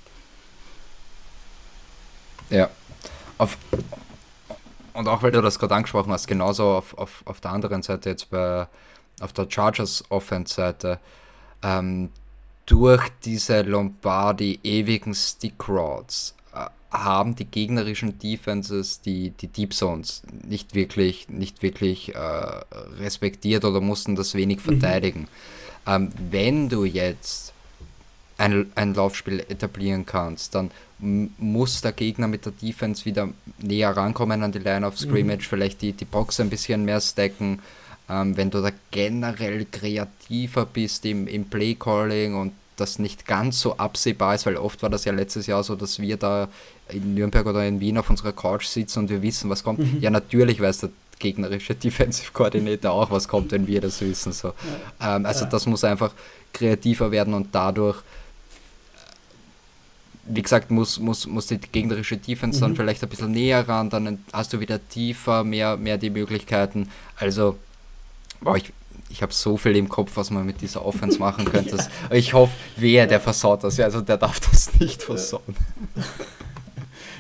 B: Ja. Auf, und auch weil du das gerade angesprochen hast, genauso auf, auf, auf der anderen Seite jetzt bei auf der Chargers Offense-Seite, ähm, durch diese Lombardi ewigen Stick Rods haben die gegnerischen Defenses die, die Deep Zones nicht wirklich, nicht wirklich äh, respektiert oder mussten das wenig mhm. verteidigen. Mhm. Ähm, wenn du jetzt ein, ein Laufspiel etablieren kannst, dann muss der Gegner mit der Defense wieder näher rankommen an die Line of Scrimmage, mhm. vielleicht die, die Box ein bisschen mehr stacken. Ähm, wenn du da generell kreativer bist im, im Play-Calling und das nicht ganz so absehbar ist, weil oft war das ja letztes Jahr so, dass wir da in Nürnberg oder in Wien auf unserer Couch sitzen und wir wissen, was kommt. Mhm. Ja, natürlich weiß der gegnerische Defensive Coordinator auch, was kommt, wenn wir das wissen. So. Ja. Ähm, also ja. das muss einfach kreativer werden und dadurch, wie gesagt, muss, muss, muss die gegnerische Defense mhm. dann vielleicht ein bisschen näher ran, dann hast du wieder tiefer, mehr, mehr die Möglichkeiten. Also, boah, ich, ich habe so viel im Kopf, was man mit dieser Offense machen könnte. ja. Ich hoffe, wer, der versaut das. Ja, also der darf das nicht versauen.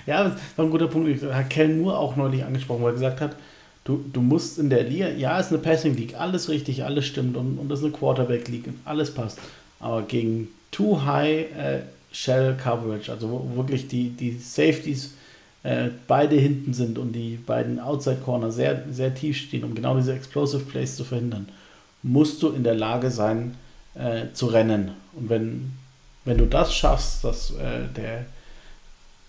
A: Ja, das war ein guter Punkt. Hat Ken Moore auch neulich angesprochen, wo er gesagt hat, du, du musst in der Liga, ja, es ist eine Passing League, alles richtig, alles stimmt und, und das ist eine Quarterback League und alles passt. Aber gegen Too High äh, Shell Coverage, also wo wirklich die, die Safeties äh, beide hinten sind und die beiden Outside Corner sehr, sehr tief stehen, um genau diese Explosive Plays zu verhindern, musst du in der Lage sein äh, zu rennen. Und wenn, wenn du das schaffst, dass äh, der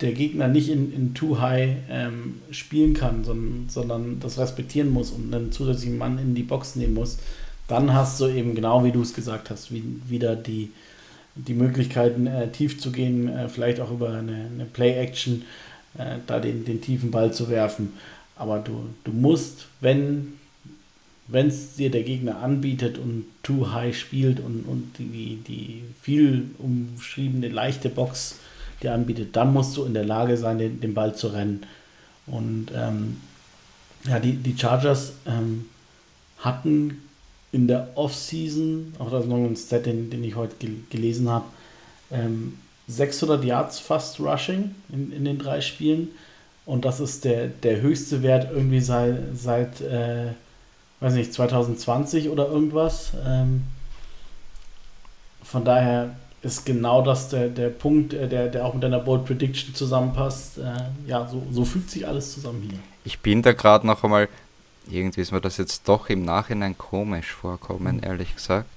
A: der Gegner nicht in, in Too High ähm, spielen kann, sondern, sondern das respektieren muss und einen zusätzlichen Mann in die Box nehmen muss, dann hast du eben genau wie du es gesagt hast, wie, wieder die, die Möglichkeiten, äh, tief zu gehen, äh, vielleicht auch über eine, eine Play-Action, äh, da den, den tiefen Ball zu werfen. Aber du, du musst, wenn wenn es dir der Gegner anbietet und too high spielt und, und die, die viel umschriebene leichte Box dir anbietet, dann musst du in der Lage sein, den, den Ball zu rennen. Und ähm, ja, die, die Chargers ähm, hatten in der Offseason, auch das ist noch ein Stat, den, den ich heute gel gelesen habe, ähm, 600 Yards fast Rushing in, in den drei Spielen. Und das ist der, der höchste Wert irgendwie seit, seit äh, weiß nicht, 2020 oder irgendwas. Ähm, von daher ist genau das der, der Punkt, äh, der, der auch mit deiner Bold Prediction zusammenpasst. Äh, ja, so, so fügt sich alles zusammen hier.
B: Ich bin da gerade noch einmal, irgendwie ist mir das jetzt doch im Nachhinein komisch vorkommen, mhm. ehrlich gesagt.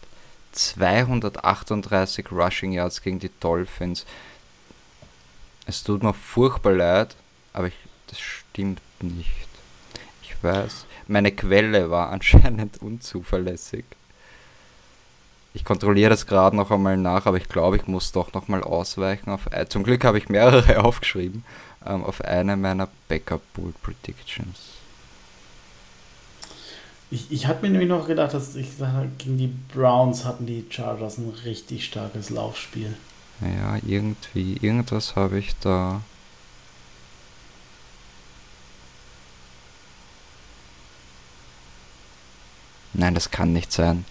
B: 238 Rushing Yards gegen die Dolphins. Es tut mir furchtbar leid, aber ich, das stimmt nicht. Ich weiß, meine Quelle war anscheinend unzuverlässig. Ich kontrolliere das gerade noch einmal nach, aber ich glaube, ich muss doch noch mal ausweichen. Auf, zum Glück habe ich mehrere aufgeschrieben ähm, auf eine meiner Backup Bull Predictions.
A: Ich, ich hatte mir nämlich noch gedacht, dass ich sage, gegen die Browns hatten die Chargers ein richtig starkes Laufspiel.
B: Ja, irgendwie, irgendwas habe ich da. Nein, das kann nicht sein.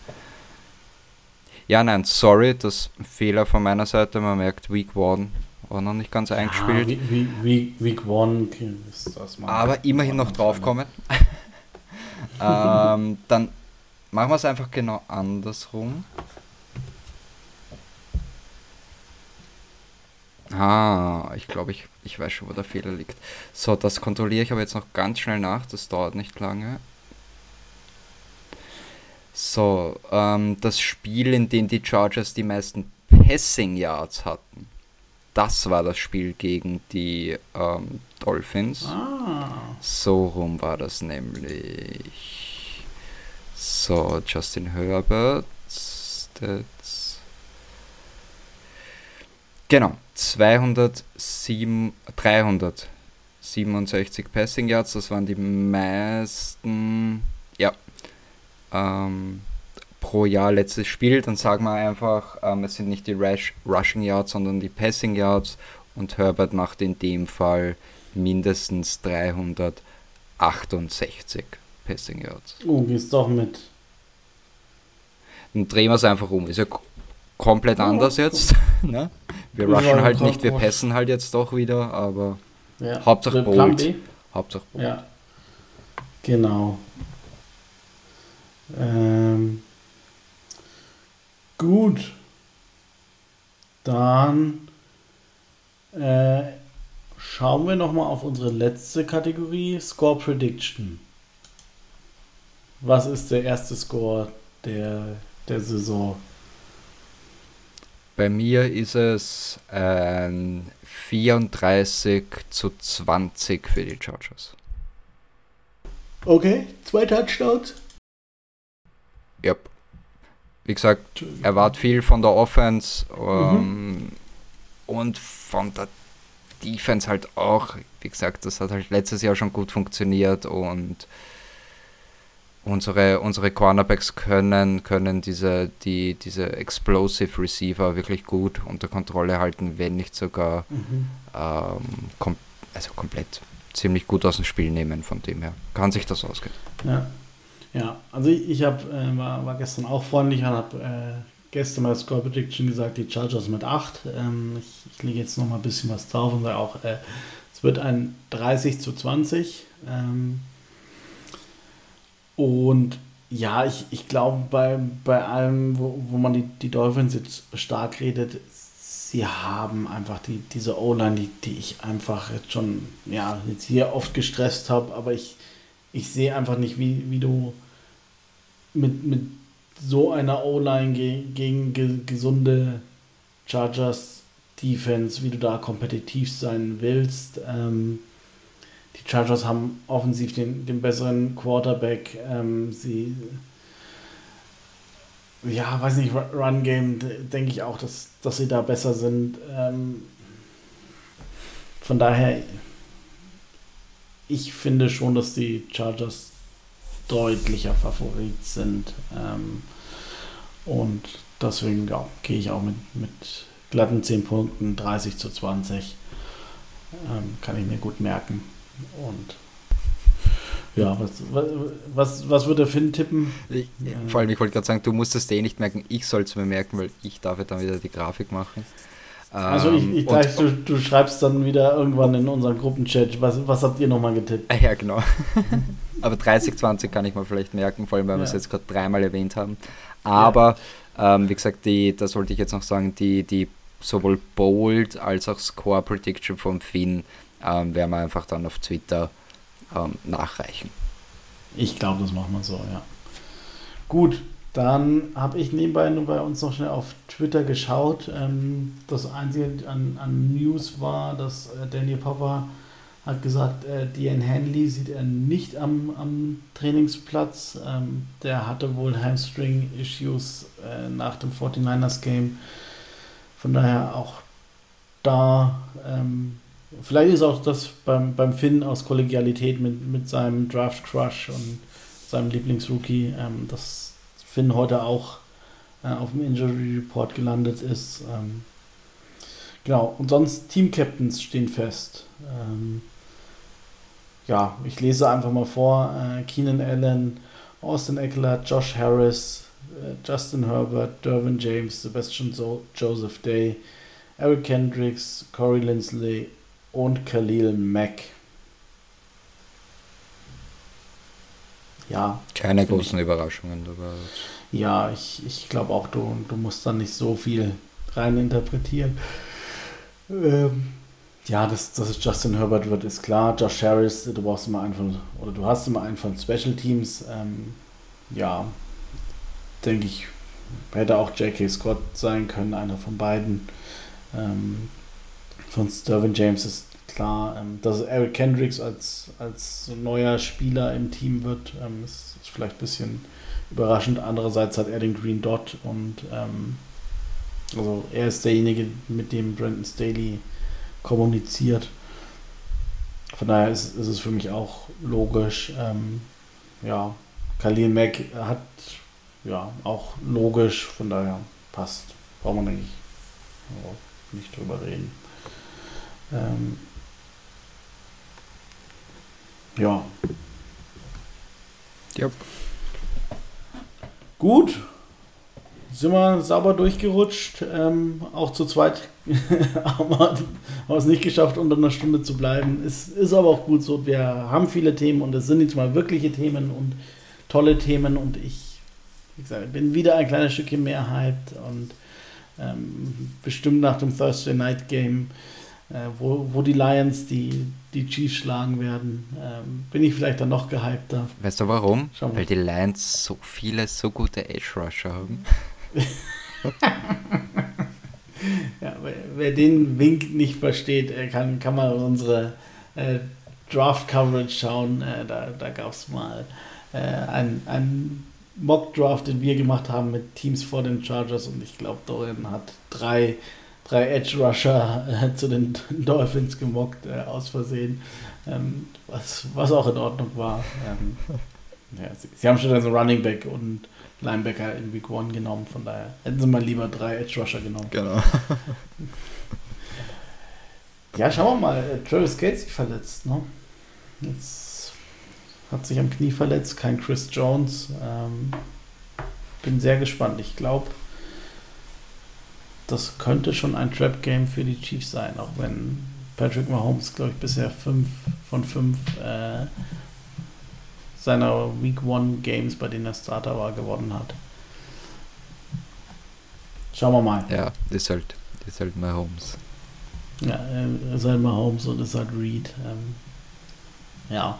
B: Ja, nein, sorry, das Fehler von meiner Seite. Man merkt, Week 1 war noch nicht ganz eingespielt. Ja,
A: Week, Week 1 ist
B: das mal. Aber immerhin noch draufkommen. ähm, dann machen wir es einfach genau andersrum. Ah, ich glaube, ich, ich weiß schon, wo der Fehler liegt. So, das kontrolliere ich aber jetzt noch ganz schnell nach. Das dauert nicht lange. So, ähm, das Spiel, in dem die Chargers die meisten Passing Yards hatten, das war das Spiel gegen die ähm, Dolphins.
A: Ah.
B: So rum war das nämlich. So, Justin Herbert. Stats. Genau, 207, 367 Passing Yards, das waren die meisten, ja, ähm, pro Jahr letztes Spiel. Dann sagen wir einfach, ähm, es sind nicht die Rush, Rushing Yards, sondern die Passing Yards und Herbert macht in dem Fall mindestens 368 Passing Yards.
A: Oh, gehst doch mit.
B: Dann drehen wir es einfach um. Ist ja komplett anders jetzt. ne? Wir rushen halt nicht, wir passen halt jetzt doch wieder, aber
A: ja.
B: Hauptsache Bold. Hauptsache
A: Bold. Ja. Genau. Ähm, gut. Dann äh, schauen wir nochmal auf unsere letzte Kategorie, Score Prediction. Was ist der erste Score der, der Saison?
B: Bei mir ist es ein 34 zu 20 für die Chargers.
A: Okay, zwei Touchdowns?
B: Ja. Wie gesagt, erwart viel von der Offense ähm, mhm. und von der Defense halt auch. Wie gesagt, das hat halt letztes Jahr schon gut funktioniert und unsere, unsere Cornerbacks können, können diese, die, diese Explosive Receiver wirklich gut unter Kontrolle halten, wenn nicht sogar mhm. ähm, kom also komplett ziemlich gut aus dem Spiel nehmen, von dem her. Kann sich das ausgehen.
A: Ja, ja also ich, ich hab, äh, war, war gestern auch freundlich und habe äh, gestern mal Score Prediction gesagt, die Chargers mit 8. Ähm, ich, ich lege jetzt noch mal ein bisschen was drauf und sage auch, äh, es wird ein 30 zu 20. Ähm, und ja, ich, ich glaube, bei, bei allem, wo, wo man die, die Dolphins jetzt stark redet, sie haben einfach die, diese O-Line, die, die ich einfach jetzt schon, ja, jetzt hier oft gestresst habe, aber ich, ich sehe einfach nicht, wie, wie du mit, mit so einer O-Line ge gegen ge gesunde Chargers Defense, wie du da kompetitiv sein willst. Ähm, die Chargers haben offensiv den, den besseren Quarterback. Ähm, sie, ja, weiß nicht, Run Game, denke ich auch, dass, dass sie da besser sind. Ähm, von daher, ich finde schon, dass die Chargers deutlicher Favorit sind. Ähm, und deswegen ja, gehe ich auch mit, mit glatten 10 Punkten, 30 zu 20. Ähm, kann ich mir gut merken. Und ja, was, was, was würde Finn tippen?
B: Ich, vor allem, ich wollte gerade sagen, du musst es eh nicht merken, ich soll es mir merken, weil ich darf ja dann wieder die Grafik machen.
A: Also ich, ich ähm, dachte, du, du schreibst dann wieder irgendwann in unseren Gruppenchat, was, was habt ihr nochmal getippt?
B: Ja, genau. Aber 30, 20 kann ich mir vielleicht merken, vor allem, weil ja. wir es jetzt gerade dreimal erwähnt haben. Aber, ja. ähm, wie gesagt, die, das wollte ich jetzt noch sagen, die, die sowohl Bold als auch Score Prediction vom Finn ähm, werden wir einfach dann auf Twitter ähm, nachreichen.
A: Ich glaube, das machen wir so, ja. Gut, dann habe ich nebenbei nur bei uns noch schnell auf Twitter geschaut. Ähm, das Einzige an, an, News war, dass äh, Daniel Popper hat gesagt, äh, Dean Hanley sieht er nicht am, am Trainingsplatz. Ähm, der hatte wohl Hamstring-Issues äh, nach dem 49ers-Game. Von daher auch da ähm, Vielleicht ist auch das beim, beim Finn aus Kollegialität mit, mit seinem Draft Crush und seinem Lieblingsrookie, ähm, dass Finn heute auch äh, auf dem Injury Report gelandet ist. Ähm, genau, und sonst Team Captains stehen fest. Ähm, ja, ich lese einfach mal vor: äh, Keenan Allen, Austin Eckler, Josh Harris, äh, Justin Herbert, Dervin James, Sebastian so Joseph Day, Eric Kendricks, Corey Lindsley, und Khalil Mack. Ja.
B: Keine großen ich, Überraschungen dabei.
A: Ja, ich, ich glaube auch, du, du musst da nicht so viel rein interpretieren. Ähm, ja, dass, es Justin Herbert wird, ist klar. Josh Harris, du brauchst immer einen von, oder du hast immer einen von Special Teams. Ähm, ja, denke ich, hätte auch J.K. Scott sein können, einer von beiden. Ähm, sonst Dervin James ist klar. Ähm, dass Eric Kendricks als, als neuer Spieler im Team wird, ähm, ist, ist, vielleicht ein bisschen überraschend. Andererseits hat er den Green Dot und ähm, also er ist derjenige, mit dem Brandon Staley kommuniziert. Von daher ist, ist es für mich auch logisch. Ähm, ja, Khalil Mack hat ja auch logisch, von daher passt. Braucht man eigentlich nicht drüber reden. Ähm, ja.
B: Yep.
A: Gut. Sind wir sauber durchgerutscht. Ähm, auch zu zweit haben wir es nicht geschafft, unter einer Stunde zu bleiben. Es ist aber auch gut so. Wir haben viele Themen und es sind jetzt mal wirkliche Themen und tolle Themen. Und ich, wie gesagt, bin wieder ein kleines Stückchen mehr hyped und ähm, bestimmt nach dem Thursday Night Game äh, wo, wo die Lions die, die Chiefs schlagen werden, ähm, bin ich vielleicht dann noch gehypter.
B: Weißt du warum? Weil die Lions so viele, so gute Edge Rusher haben.
A: ja, wer, wer, den Wink nicht versteht, kann, kann mal unsere äh, Draft Coverage schauen. Äh, da da gab es mal äh, ein, ein Mock Draft, den wir gemacht haben mit Teams vor den Chargers und ich glaube, Dorian hat drei drei Edge Rusher äh, zu den Dolphins gemockt, äh, aus Versehen, ähm, was, was auch in Ordnung war. Ähm, ja, sie, sie, haben schon also Running Back und Linebacker in Week 1 genommen, von daher hätten sie mal lieber drei Edge Rusher genommen.
B: Genau.
A: ja, schauen wir mal. Äh, Travis Casey verletzt, ne? Jetzt hat sich am Knie verletzt, kein Chris Jones. Ähm, bin sehr gespannt. Ich glaube, das könnte schon ein Trap-Game für die Chiefs sein, auch wenn Patrick Mahomes, glaube ich, bisher fünf von fünf äh, seiner Week One Games, bei denen er Starter war, gewonnen hat. Schauen wir mal.
B: Ja, das ist halt, ist halt Mahomes.
A: Ja, er ist halt Mahomes und ist halt Reed. Ähm, ja,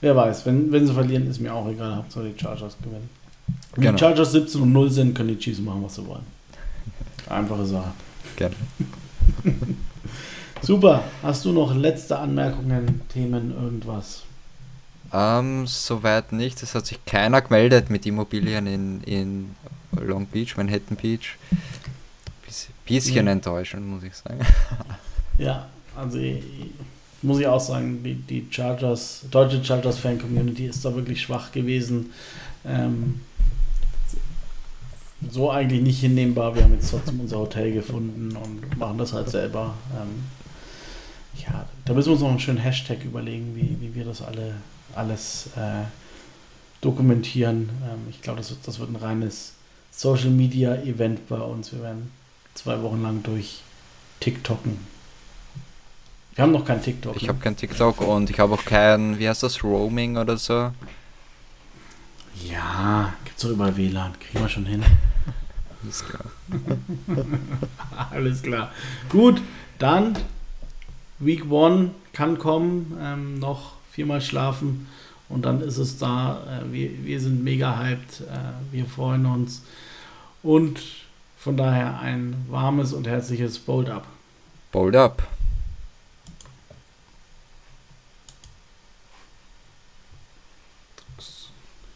A: wer weiß, wenn, wenn sie verlieren, ist mir auch egal, Hauptsache die Chargers gewinnen. Wenn genau. die Chargers 17 und 0 sind, können die Chiefs machen, was sie wollen. Einfache Sache.
B: Gerne.
A: Super. Hast du noch letzte Anmerkungen, Themen, irgendwas?
B: Ähm, soweit nicht. Es hat sich keiner gemeldet mit Immobilien in, in Long Beach, Manhattan Beach. bisschen ja. enttäuschend, muss ich sagen.
A: Ja, also muss ich auch sagen, die, die Chargers, deutsche Chargers-Fan-Community ist da wirklich schwach gewesen. Ähm, so eigentlich nicht hinnehmbar. Wir haben jetzt trotzdem unser Hotel gefunden und machen das halt selber. Ähm, ja, da müssen wir uns noch einen schönen Hashtag überlegen, wie, wie wir das alle alles äh, dokumentieren. Ähm, ich glaube, das, das wird ein reines Social Media Event bei uns. Wir werden zwei Wochen lang durch TikToken. Wir haben noch kein TikTok.
B: Ich ne? habe kein TikTok und ich habe auch kein, wie heißt das, Roaming oder so.
A: Ja, gibt's doch über WLAN, kriegen wir schon hin.
B: Alles klar.
A: Alles klar. Gut, dann Week 1 kann kommen, ähm, noch viermal schlafen und dann ist es da. Äh, wir, wir sind mega hyped, äh, wir freuen uns und von daher ein warmes und herzliches Bold Up.
B: Bold Up.